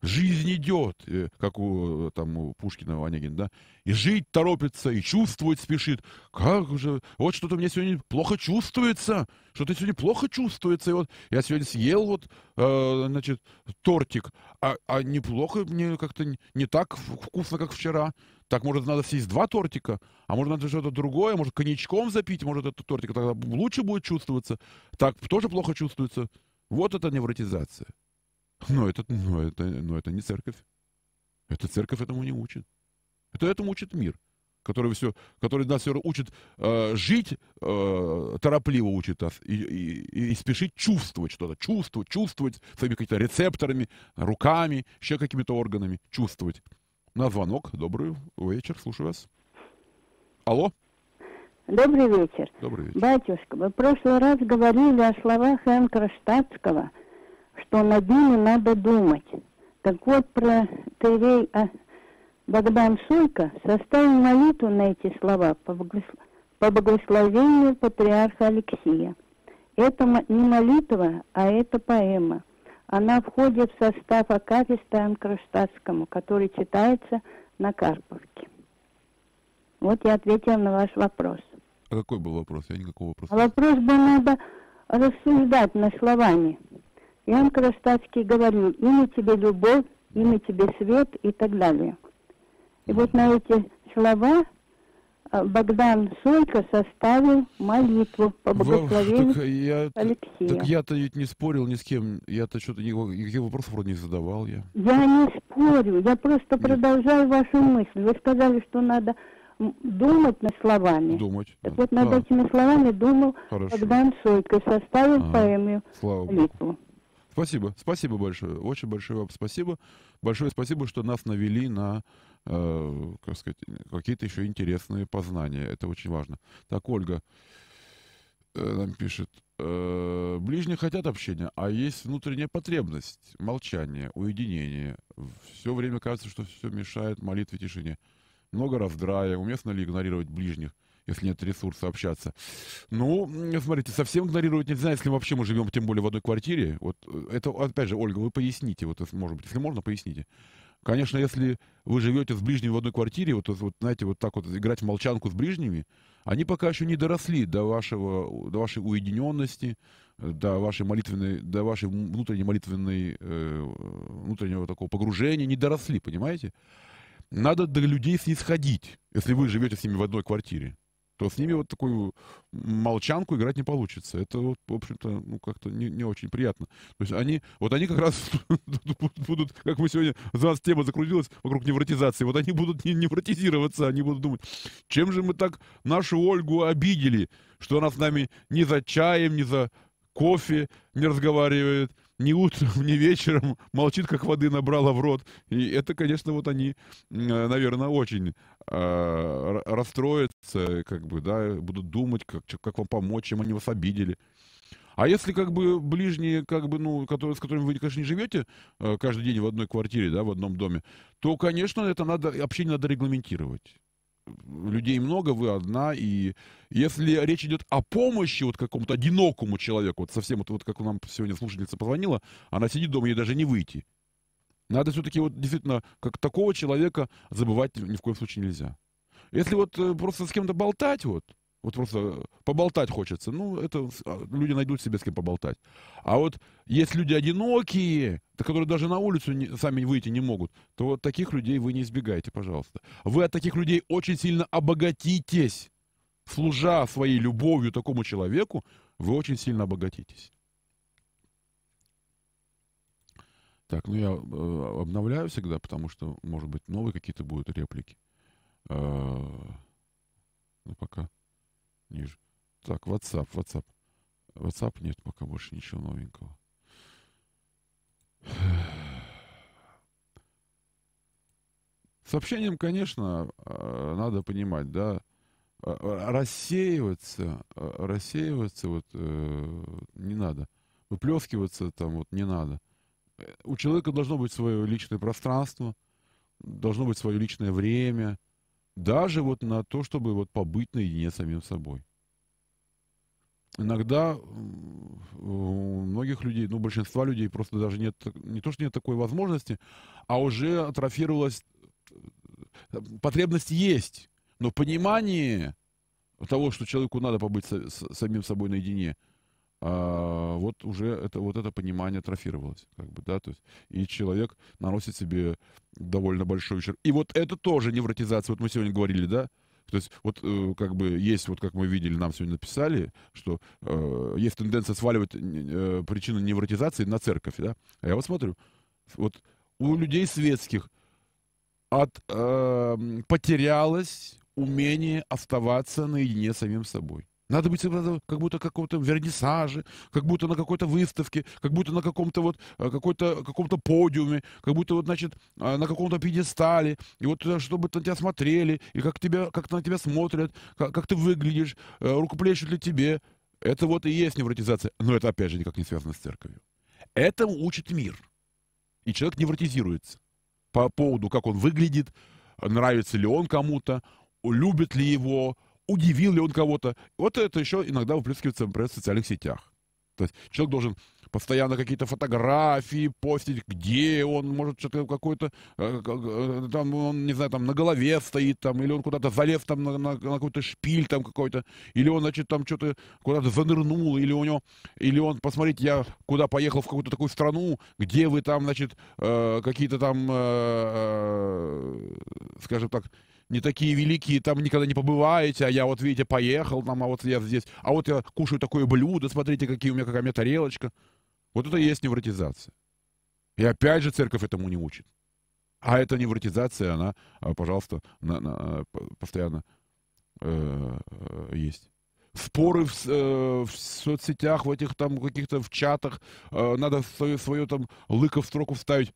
Жизнь идет, э, как у, там, у Пушкина, Онегин, да, и жить торопится, и чувствовать спешит. Как же, вот что-то мне сегодня плохо чувствуется, что-то сегодня плохо чувствуется, и вот я сегодня съел вот, э, значит, тортик, а, а неплохо мне как-то не так вкусно, как вчера. Так, может, надо съесть два тортика, а может, надо что-то другое, может, коньячком запить, может, этот тортик тогда лучше будет чувствоваться. Так, тоже плохо чувствуется. Вот это невротизация. Но это, но, это, но это не церковь. Это церковь этому не учит. Это этому учит мир, который, все, который нас все учит э, жить, э, торопливо учит нас, и, и, и спешить чувствовать что-то, чувствовать, чувствовать своими какими-то рецепторами, руками, еще какими-то органами, чувствовать. На звонок. Добрый вечер, слушаю вас. Алло. Добрый вечер. Добрый вечер. Батюшка, вы в прошлый раз говорили о словах Энкра Штатского – что над ними надо думать. Так вот, про Терей а, Богдан Сойко составил молитву на эти слова по, благословению патриарха Алексия. Это не молитва, а это поэма. Она входит в состав Акафиста Анкроштадтскому, который читается на Карповке. Вот я ответила на ваш вопрос. А какой был вопрос? Я никакого вопроса. А вопрос был, надо рассуждать на словами. Иоанн Кронштадтский говорил, имя тебе любовь, имя тебе свет и так далее. И вот на эти слова а, Богдан Сойко составил молитву по благословению так я, Алексея. Так я-то ведь не спорил ни с кем, я-то что-то никаких вопросов вроде не задавал я. Я не спорю, я просто Нет. продолжаю вашу мысль. Вы сказали, что надо думать над словами. Думать. Так да. вот над а. этими словами думал Хорошо. Богдан Сойко, составил ага. поэмию Слава молитву. Богу. Спасибо, спасибо большое, очень большое вам спасибо. Большое спасибо, что нас навели на, э, как сказать, какие-то еще интересные познания. Это очень важно. Так, Ольга э, нам пишет. Э, ближние хотят общения, а есть внутренняя потребность, молчание, уединение. Все время кажется, что все мешает молитве тишине. Много раздрая, уместно ли игнорировать ближних? Если нет ресурса общаться. Ну, смотрите, совсем игнорировать нельзя, если вообще мы живем, тем более в одной квартире. Вот э, это, опять же, Ольга, вы поясните, вот, может быть, если можно, поясните. Конечно, если вы живете с ближними в одной квартире, вот, вот знаете, вот так вот играть в молчанку с ближними, они пока еще не доросли до, вашего, до вашей уединенности, до вашей молитвенной, до вашей внутренней молитвенной, э, внутреннего такого погружения, не доросли, понимаете? Надо до людей снисходить, если вы живете с ними в одной квартире то с ними вот такую молчанку играть не получится. Это, вот, в общем-то, ну, как-то не, не очень приятно. То есть они, вот они как раз будут, как мы сегодня, за нас тема закрутилась вокруг невротизации, вот они будут не невротизироваться, они будут думать, чем же мы так нашу Ольгу обидели, что она с нами ни за чаем, ни за кофе не разговаривает, ни утром, ни вечером, молчит, как воды набрала в рот. И это, конечно, вот они, наверное, очень э, расстроятся, как бы, да, будут думать, как, как вам помочь, чем они вас обидели. А если как бы ближние, как бы, ну, которые, с которыми вы, конечно, не живете э, каждый день в одной квартире, да, в одном доме, то, конечно, это надо, общение надо регламентировать людей много, вы одна, и если речь идет о помощи вот какому-то одинокому человеку, вот совсем вот, вот как нам сегодня слушательница позвонила, она сидит дома, ей даже не выйти. Надо все-таки вот действительно, как такого человека забывать ни в коем случае нельзя. Если вот э, просто с кем-то болтать, вот, вот просто поболтать хочется. Ну, это а, люди найдут себе с кем поболтать. А вот есть люди одинокие, которые даже на улицу не, сами выйти не могут, то вот таких людей вы не избегайте, пожалуйста. Вы от таких людей очень сильно обогатитесь. Служа своей любовью такому человеку, вы очень сильно обогатитесь. Так, ну я э, обновляю всегда, потому что, может быть, новые какие-то будут реплики. Э, ну, пока ниже. Так, WhatsApp, WhatsApp. WhatsApp нет пока больше ничего новенького. Сообщением, конечно, э, надо понимать, да, э, рассеиваться, э, рассеиваться вот не надо, выплескиваться там вот не надо. У человека должно быть свое личное пространство, должно быть свое личное время, даже вот на то, чтобы вот побыть наедине с самим собой. Иногда у многих людей, ну, большинства людей просто даже нет, не то, что нет такой возможности, а уже атрофировалась потребность есть, но понимание того, что человеку надо побыть с, с самим собой наедине, а, вот уже это, вот это понимание атрофировалось, как бы, да, то есть, и человек наносит себе довольно большой ущерб. И вот это тоже невротизация, вот мы сегодня говорили, да, то есть вот э, как бы есть, вот как мы видели, нам сегодня написали, что э, есть тенденция сваливать э, причину невротизации на церковь, да. А я вот смотрю, вот у людей светских от, э, потерялось умение оставаться наедине с самим собой. Надо быть как будто какого-то вернисаже, как будто на какой-то выставке, как будто на каком-то вот э, какой-то каком-то подиуме, как будто вот значит э, на каком-то пьедестале, и вот э, чтобы на тебя смотрели, и как тебя как на тебя смотрят, как, как ты выглядишь, рукоплещут ли тебе. Это вот и есть невротизация, но это опять же никак не связано с церковью. Это учит мир, и человек невротизируется по поводу, как он выглядит, нравится ли он кому-то, любит ли его, удивил ли он кого-то. Вот это еще иногда выплескивается, в социальных сетях. То есть человек должен постоянно какие-то фотографии постить, где он, может, что-то какой-то, э, э, там, он, не знаю, там, на голове стоит, там, или он куда-то залез, там, на, на, на какой-то шпиль, там, какой-то, или он, значит, там, что-то куда-то занырнул, или у него, или он, посмотрите, я куда поехал, в какую-то такую страну, где вы там, значит, э, какие-то там, э, э, скажем так, не такие великие, там никогда не побываете, а я вот, видите, поехал там, а вот я здесь, а вот я кушаю такое блюдо, смотрите, какие у меня, какая у меня тарелочка. Вот это и есть невротизация. И опять же церковь этому не учит. А эта невротизация, она, а, пожалуйста, на, на, постоянно э, э, есть. Споры в, э, в соцсетях, в этих там каких-то в чатах, э, надо свое, свое там лыко в строку вставить.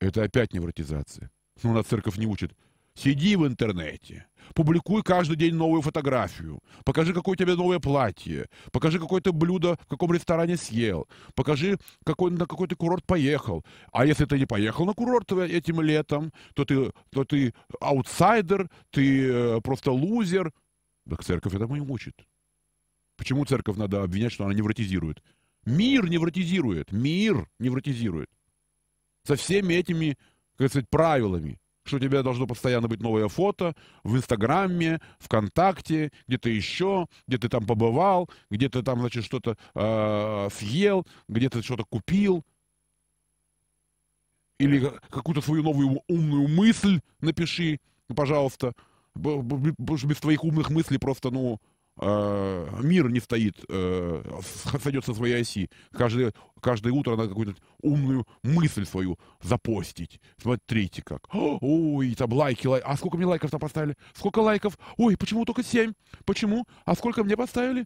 Это опять невротизация. Ну, нас церковь не учит. Сиди в интернете, публикуй каждый день новую фотографию, покажи, какое у тебя новое платье, покажи, какое то блюдо в каком ресторане съел, покажи, какой, на какой ты курорт поехал. А если ты не поехал на курорт этим летом, то ты, то ты аутсайдер, ты э, просто лузер. Так церковь этому не учит. Почему церковь надо обвинять, что она невротизирует? Мир невротизирует, мир невротизирует. Со всеми этими, как сказать, правилами что у тебя должно постоянно быть новое фото в Инстаграме, ВКонтакте, где-то еще, где ты там побывал, где ты там, значит, что-то э, съел, где ты что-то купил. Или какую-то свою новую умную мысль напиши, пожалуйста. Без твоих умных мыслей просто, ну, мир не стоит, э, сойдет со своей оси. Каждое, каждое утро надо какую-то умную мысль свою запостить. Смотрите как. Ой, там лайки, лайки. А сколько мне лайков там поставили? Сколько лайков? Ой, почему только 7? Почему? А сколько мне поставили?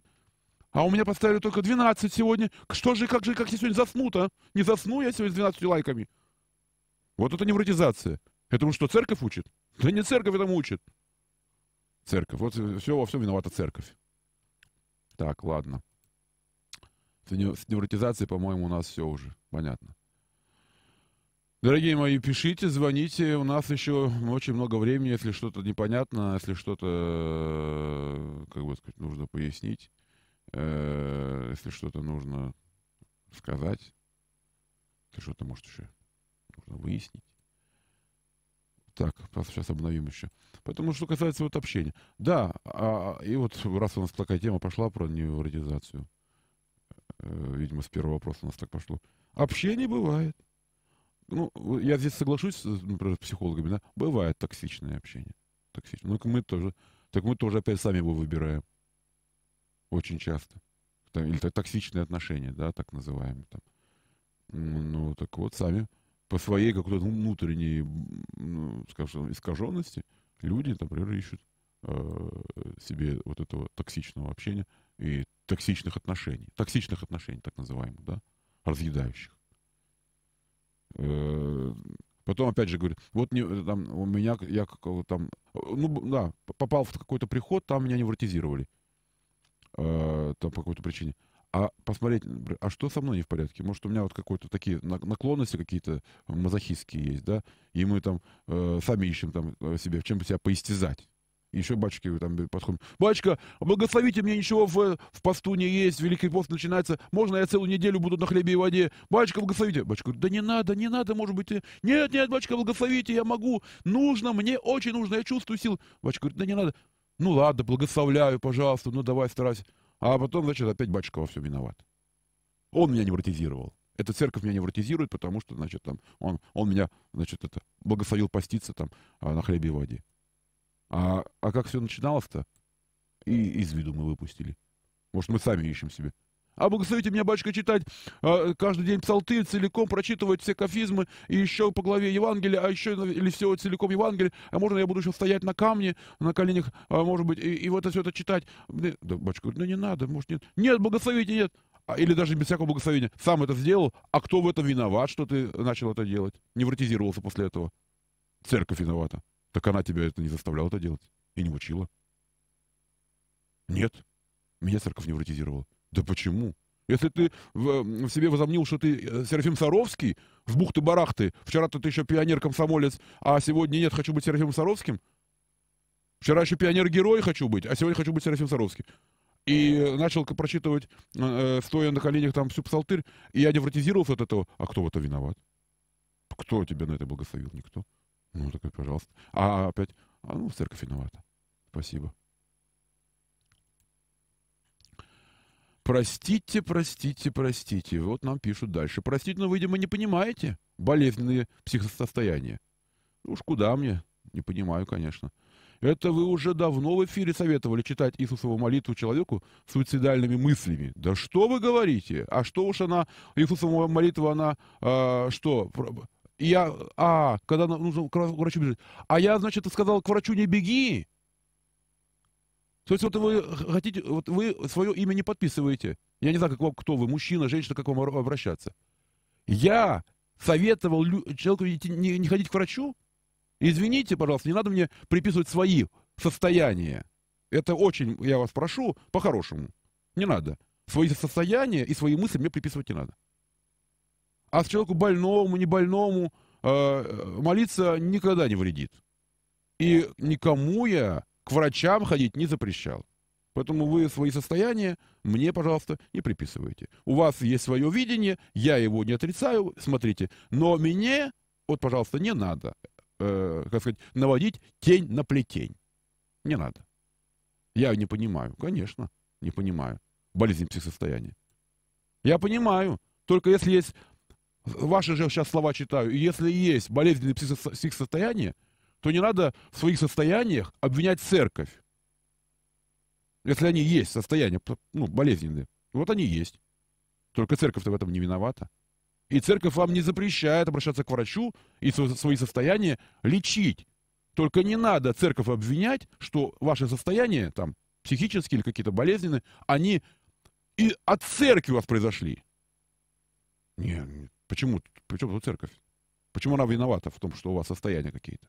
А у меня поставили только 12 сегодня. Что же, как же, как я сегодня засну-то? Не засну я сегодня с 12 лайками. Вот это невротизация. Это что, церковь учит? Да не церковь этому учит. Церковь. Вот все, во всем виновата церковь. Так, ладно. С невротизацией, по-моему, у нас все уже понятно. Дорогие мои, пишите, звоните. У нас еще очень много времени, если что-то непонятно, если что-то, э, как бы сказать, нужно пояснить, э, если что-то нужно сказать, если что-то, может, еще нужно выяснить. Так, сейчас обновим еще. Поэтому, что касается вот общения. Да, а, и вот раз у нас такая тема пошла про невротизацию, э, видимо, с первого вопроса у нас так пошло. Общение бывает. Ну, я здесь соглашусь, например, с психологами, да, бывает токсичное общение. Токсичное. Ну, мы тоже, так мы тоже опять сами его выбираем. Очень часто. Или токсичные отношения, да, так называемые там. Ну, так вот, сами по своей какой-то внутренней, ну, скажем, искаженности люди, например, ищут э, себе вот этого токсичного общения и токсичных отношений. Токсичных отношений, так называемых, да, разъедающих. Э, потом опять же говорит, вот не, там, у меня, я там, ну да, попал в какой-то приход, там меня невротизировали. Э, там по какой-то причине. А посмотреть, а что со мной не в порядке? Может, у меня вот какой-то такие наклонности какие-то мазохистские есть, да? И мы там э, сами ищем там себе, в чем себя поистязать еще батюшки там подходят. Батюшка, благословите мне, ничего в, в посту не есть, Великий пост начинается, можно я целую неделю буду на хлебе и воде? Батюшка, благословите. Батюшка да не надо, не надо, может быть. Нет, нет, батюшка, благословите, я могу, нужно, мне очень нужно, я чувствую силу. Батюшка говорит, да не надо. Ну ладно, благословляю, пожалуйста, ну давай старайся. А потом, значит, опять батюшка во всем виноват. Он меня невротизировал. Эта церковь меня невротизирует, потому что, значит, там, он, он меня, значит, это, благословил поститься там а, на хлебе и воде. А, а как все начиналось-то? И из виду мы выпустили. Может, мы сами ищем себе. А благословите меня, батюшка, читать э, каждый день псалтырь, целиком прочитывать все кафизмы, и еще по главе Евангелия, а еще или все целиком Евангелие, а можно я буду еще стоять на камне, на коленях, а, может быть, и, и вот это все это читать. Да, батюшка ну не надо, может, нет. Нет, благословите, нет. А, или даже без всякого благословения. Сам это сделал, а кто в этом виноват, что ты начал это делать? Невротизировался после этого. Церковь виновата. Так она тебя это не заставляла это делать и не учила. Нет, меня церковь невротизировала. Да почему? Если ты в, в себе возомнил, что ты э, Серафим Саровский, с бухты-барахты, вчера-то ты еще пионер-комсомолец, а сегодня нет, хочу быть Серафимом Саровским, вчера еще пионер-герой хочу быть, а сегодня хочу быть Серафим Саровский. И начал прочитывать, э, стоя на коленях там всю псалтырь, и я невротизировался от этого. А кто в этом виноват? Кто тебя на это благословил? Никто. Ну, такой, пожалуйста. А опять, а, ну, церковь виновата. Спасибо. Простите, простите, простите. Вот нам пишут дальше. Простите, но, видимо, не понимаете болезненные психосостояния. Ну уж куда мне? Не понимаю, конечно. Это вы уже давно в эфире советовали читать Иисусову молитву человеку с суицидальными мыслями. Да что вы говорите? А что уж она, Иисусова молитва, она, э, что, я, а, когда нужно к врачу бежать. А я, значит, сказал, к врачу не беги. То есть вот вы хотите, вот вы свое имя не подписываете. Я не знаю, как вам, кто вы, мужчина, женщина, как вам обращаться. Я советовал человеку не, не ходить к врачу? Извините, пожалуйста, не надо мне приписывать свои состояния. Это очень, я вас прошу, по-хорошему. Не надо. Свои состояния и свои мысли мне приписывать не надо. А человеку больному, не больному э, молиться никогда не вредит. И никому я к врачам ходить не запрещал. Поэтому вы свои состояния мне, пожалуйста, не приписывайте. У вас есть свое видение, я его не отрицаю, смотрите. Но мне, вот, пожалуйста, не надо, э, как сказать, наводить тень на плетень. Не надо. Я не понимаю, конечно, не понимаю. Болезнь психосостояния. Я понимаю, только если есть ваши же сейчас слова читаю, если есть болезненные психосостояния, то не надо в своих состояниях обвинять церковь. Если они есть, состояния, ну, болезненные. Вот они есть. Только церковь-то в этом не виновата. И церковь вам не запрещает обращаться к врачу и свои состояния лечить. Только не надо церковь обвинять, что ваши состояния, там, психические или какие-то болезненные, они и от церкви у вас произошли. Нет, Почему? Причем тут церковь? Почему она виновата в том, что у вас состояния какие-то?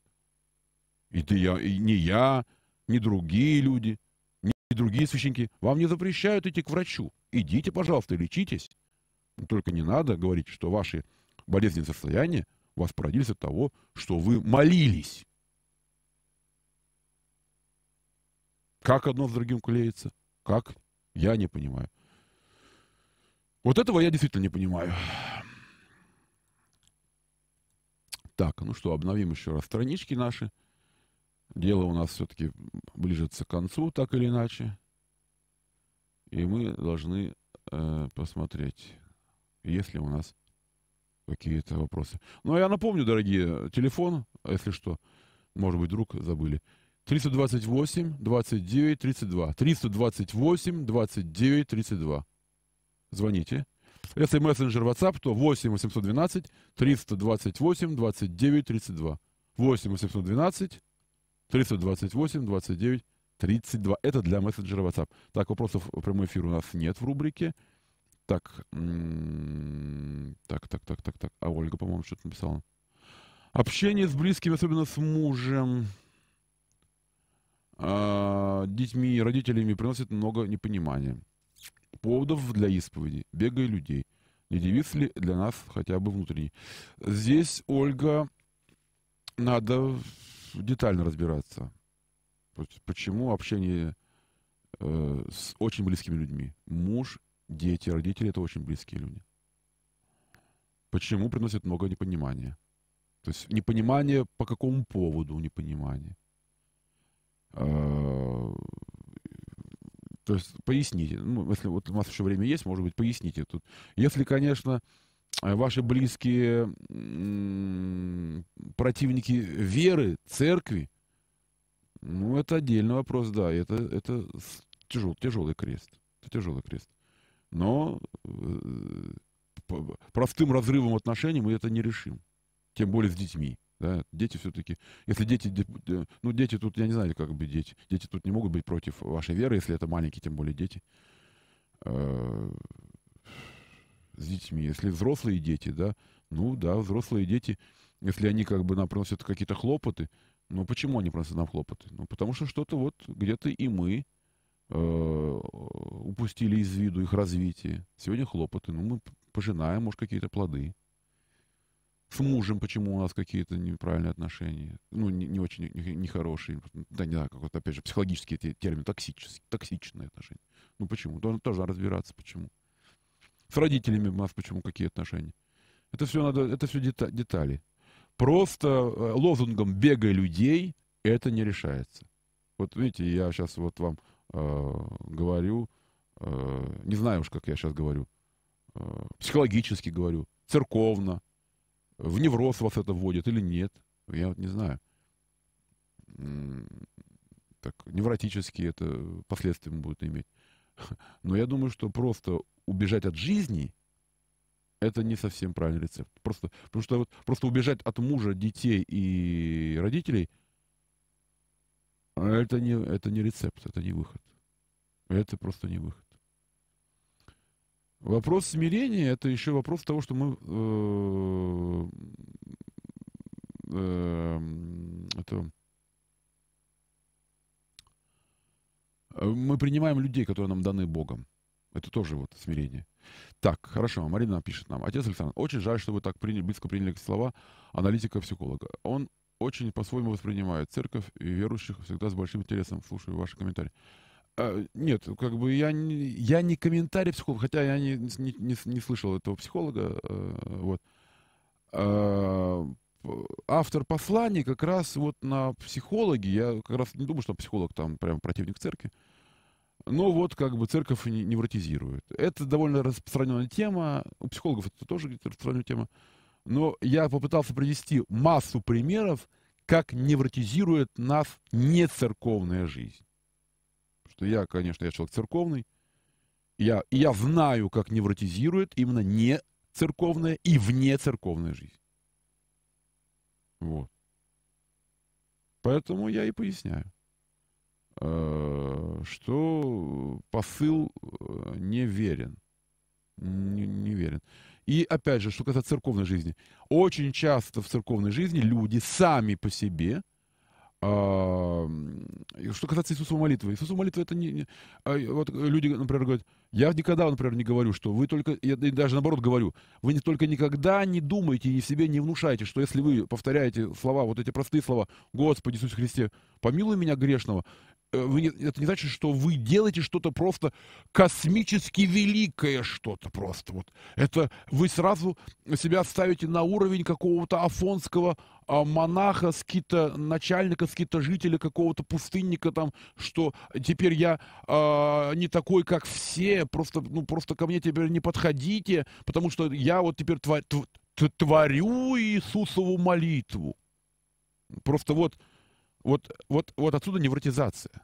И, ты, я, и не я, ни другие люди, ни другие священники. Вам не запрещают идти к врачу. Идите, пожалуйста, лечитесь. Но только не надо говорить, что ваши болезненные состояния вас породились от того, что вы молились. Как одно с другим клеится? Как? Я не понимаю. Вот этого я действительно не понимаю. Так, ну что, обновим еще раз странички наши. Дело у нас все-таки ближется к концу, так или иначе. И мы должны э, посмотреть, есть ли у нас какие-то вопросы. Ну, а я напомню, дорогие, телефон, если что, может быть, вдруг забыли. 328 29 32. 328 29 32. Звоните. Если мессенджер WhatsApp, то 8 812 328 29 32. 8 812 328 29 32. Это для мессенджера WhatsApp. Так, вопросов прямой эфир у нас нет в рубрике. Так, так, так, так, так, так. А Ольга, по-моему, что-то написала. Общение с близкими, особенно с мужем, э, детьми, родителями, приносит много непонимания. Поводов для исповеди, бега и людей. Не девиз ли для нас хотя бы внутренний? Здесь, Ольга, надо детально разбираться. Почему общение э, с очень близкими людьми? Муж, дети, родители — это очень близкие люди. Почему приносит много непонимания? То есть непонимание по какому поводу непонимание? Э, то есть поясните, ну, если вот у нас еще время есть, может быть, поясните тут. Если, конечно, ваши близкие противники веры, церкви, ну, это отдельный вопрос, да, это, это тяжел, тяжелый крест, это тяжелый крест. Но э, простым разрывом отношений мы это не решим, тем более с детьми. Да, дети все-таки, если дети, ну дети тут, я не знаю, как бы дети, дети тут не могут быть против вашей веры, если это маленькие, тем более дети, э, с детьми. Если взрослые дети, да, ну да, взрослые дети, если они как бы нам приносят какие-то хлопоты, ну почему они приносят нам хлопоты? Ну потому что что-то вот где-то и мы э, упустили из виду их развитие. Сегодня хлопоты, ну мы пожинаем, может, какие-то плоды. С мужем почему у нас какие-то неправильные отношения, ну, не, не очень нехорошие, не да, не знаю, какой-то, опять же, психологический термин, токсические, токсичные отношения. Ну, почему? Должен тоже разбираться, почему. С родителями у нас почему какие отношения. Это все надо, это все дета, детали. Просто э, лозунгом «бегай людей» это не решается. Вот видите, я сейчас вот вам э, говорю, э, не знаю уж, как я сейчас говорю, э, психологически говорю, церковно, в невроз вас это вводит или нет, я вот не знаю. Так, невротически это последствия будут иметь. Но я думаю, что просто убежать от жизни это не совсем правильный рецепт. Просто, потому что вот, просто убежать от мужа, детей и родителей это не, это не рецепт, это не выход. Это просто не выход. Вопрос смирения это еще вопрос того, что мы э, э, это, мы принимаем людей, которые нам даны Богом. Это тоже вот смирение. Так, хорошо, Марина пишет нам. Отец Александр, очень жаль, что вы так приняли, близко приняли слова аналитика-психолога. Он очень по-своему воспринимает церковь и верующих, всегда с большим интересом слушаю ваши комментарии. А, нет, как бы я не, я не комментарий психолога, хотя я не, не, не, не слышал этого психолога. Э, вот. А, автор посланий как раз вот на психологи, я как раз не думаю, что психолог там прям противник церкви, но вот как бы церковь невротизирует. Это довольно распространенная тема, у психологов это тоже распространенная тема, но я попытался привести массу примеров, как невротизирует нас нецерковная жизнь что я, конечно, я человек церковный, я, я знаю, как невротизирует именно не церковная и вне церковная жизнь. Вот. Поэтому я и поясняю, что посыл э, неверен. Не, неверен. И опять же, что касается церковной жизни. Очень часто в церковной жизни люди сами по себе – а, что касается Иисусовой молитвы. Иисусова молитва это не... А, вот люди, например, говорят, я никогда, например, не говорю, что вы только... Я даже наоборот говорю, вы не только никогда не думайте и себе не внушайте, что если вы повторяете слова, вот эти простые слова, Господи Иисус Христе, помилуй меня грешного, Э, вы, это не значит, что вы делаете что-то просто космически великое что-то просто. Вот. Это вы сразу себя ставите на уровень какого-то афонского а, монаха, скита, начальника, скита жителя, какого-то пустынника там, что теперь я а, не такой, как все, просто, ну, просто ко мне теперь не подходите, потому что я вот теперь твор, творю Иисусову молитву. Просто вот вот, вот, вот отсюда невротизация.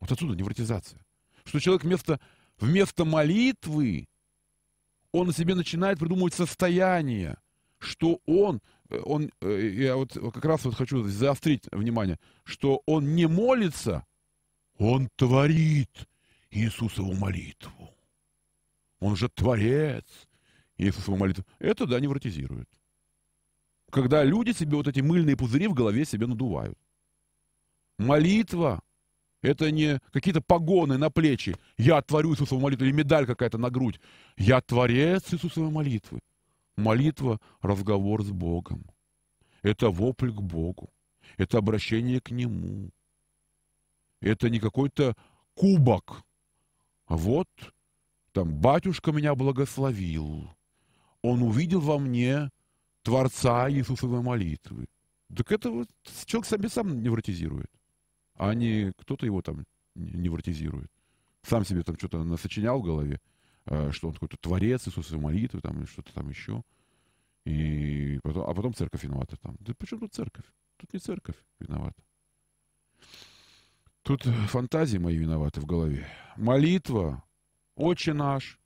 Вот отсюда невротизация. Что человек вместо, вместо молитвы, он на себе начинает придумывать состояние, что он, э, он, э, я вот как раз вот хочу заострить внимание, что он не молится, Он творит Иисусову молитву. Он же творец Иисусову молитву. Это, да, невротизирует. Когда люди себе вот эти мыльные пузыри в голове себе надувают. Молитва – это не какие-то погоны на плечи. Я творю Иисусову молитву или медаль какая-то на грудь. Я творец Иисусовой молитвы. Молитва – разговор с Богом. Это вопль к Богу. Это обращение к Нему. Это не какой-то кубок. Вот там батюшка меня благословил. Он увидел во мне Творца Иисусовой молитвы. Так это вот человек себе сам невротизирует, а не кто-то его там невротизирует. Сам себе там что-то насочинял в голове, э, что он какой-то творец Иисусовой молитвы там, или что-то там еще. И потом, а потом церковь виновата там. Да почему тут церковь? Тут не церковь виновата. Тут фантазии мои виноваты в голове. Молитва, Отче наш,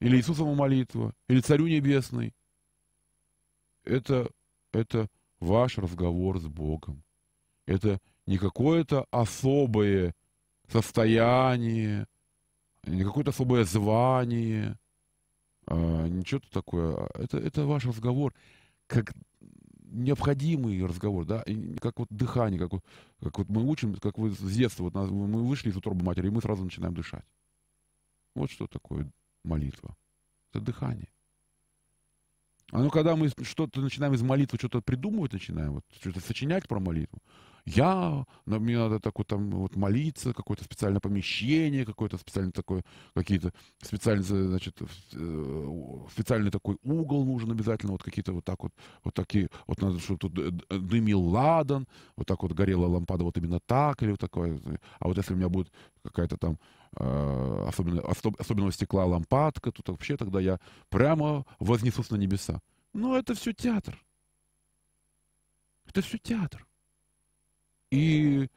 или Иисусова молитва, или Царю Небесный. Это, это ваш разговор с Богом. Это не какое-то особое состояние, не какое-то особое звание, а, ничего такое. Это, это ваш разговор, как необходимый разговор, да, как вот дыхание, как вот, как вот мы учим, как вы с детства, вот мы вышли из утробы матери, и мы сразу начинаем дышать. Вот что такое молитва. Это дыхание. А ну, когда мы что-то начинаем из молитвы, что-то придумывать начинаем, вот, что-то сочинять про молитву, я, мне надо так вот там вот молиться, какое-то специальное помещение, какое-то специальное такое, какие-то специальные, значит, э, специальный такой угол нужен обязательно, вот какие-то вот так вот, вот такие, вот надо, чтобы тут дымил ладан, вот так вот горела лампада вот именно так, или вот такое. А вот если у меня будет какая-то там э, особенно, особенного стекла лампадка, то вообще тогда я прямо вознесусь на небеса. Но это все театр. Это все театр. И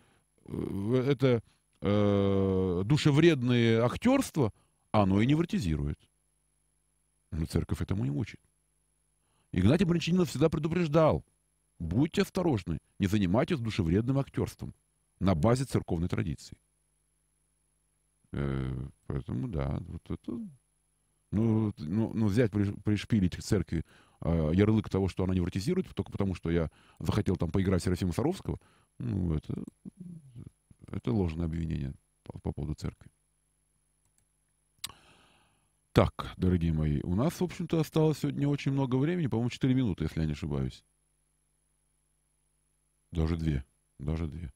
э, это э, душевредное актерство, оно и невротизирует. Но церковь этому не учит. Игнатий Бринчанинов всегда предупреждал, будьте осторожны, не занимайтесь душевредным актерством на базе церковной традиции. Э, поэтому, да, вот это... Ну, ну, ну взять, пришпилить к церкви э, ярлык того, что она невротизирует, только потому, что я захотел там поиграть Серафима Саровского, ну, это, это ложное обвинение по, по поводу церкви. Так, дорогие мои, у нас, в общем-то, осталось сегодня очень много времени, по-моему, 4 минуты, если я не ошибаюсь. Даже две, даже две.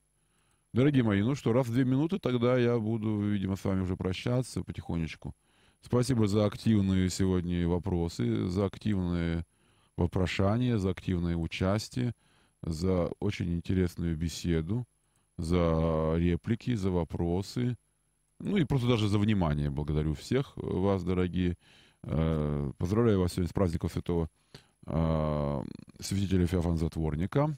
Дорогие мои, ну что, раз в две минуты, тогда я буду, видимо, с вами уже прощаться потихонечку. Спасибо за активные сегодня вопросы, за активные вопрошания, за активное участие за очень интересную беседу, за реплики, за вопросы, ну и просто даже за внимание. Благодарю всех вас, дорогие. Э, поздравляю вас сегодня с праздником святого э, святителя Феофана Затворника.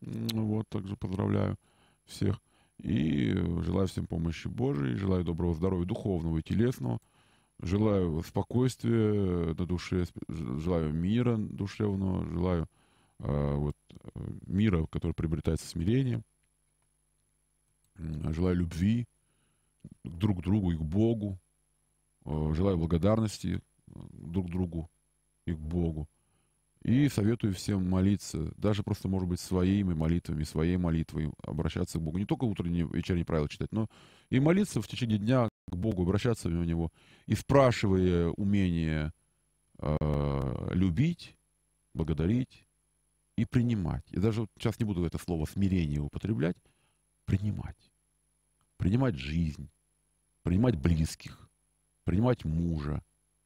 Вот, также поздравляю всех. И желаю всем помощи Божией, желаю доброго здоровья духовного и телесного. Желаю спокойствия на душе, желаю мира душевного, желаю вот, э, мира, который приобретается смирением. Желаю любви друг к другу и к Богу. А, желаю благодарности э, друг другу и к Богу. И советую всем молиться, даже просто, может быть, своими молитвами, своей молитвой обращаться к Богу. Не только утренние, вечерние правила читать, но и молиться в течение дня к Богу, обращаться в Него, и спрашивая умение э, любить, благодарить, и принимать. И даже вот сейчас не буду это слово смирение употреблять. Принимать. Принимать жизнь, принимать близких, принимать мужа,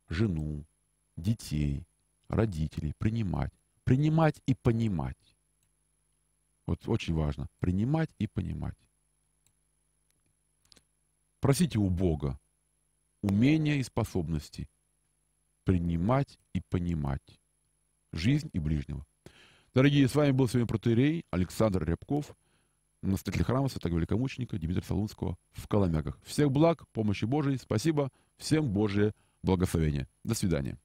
жену, детей, родителей, принимать. Принимать и понимать. Вот очень важно. Принимать и понимать. Просите у Бога умения и способности принимать и понимать жизнь и ближнего. Дорогие, с вами был сегодня протерей Александр Рябков, настоятель храма Святого Великомученика Дмитрия Солунского в Коломяках. Всех благ, помощи Божией, спасибо, всем Божие благословение. До свидания.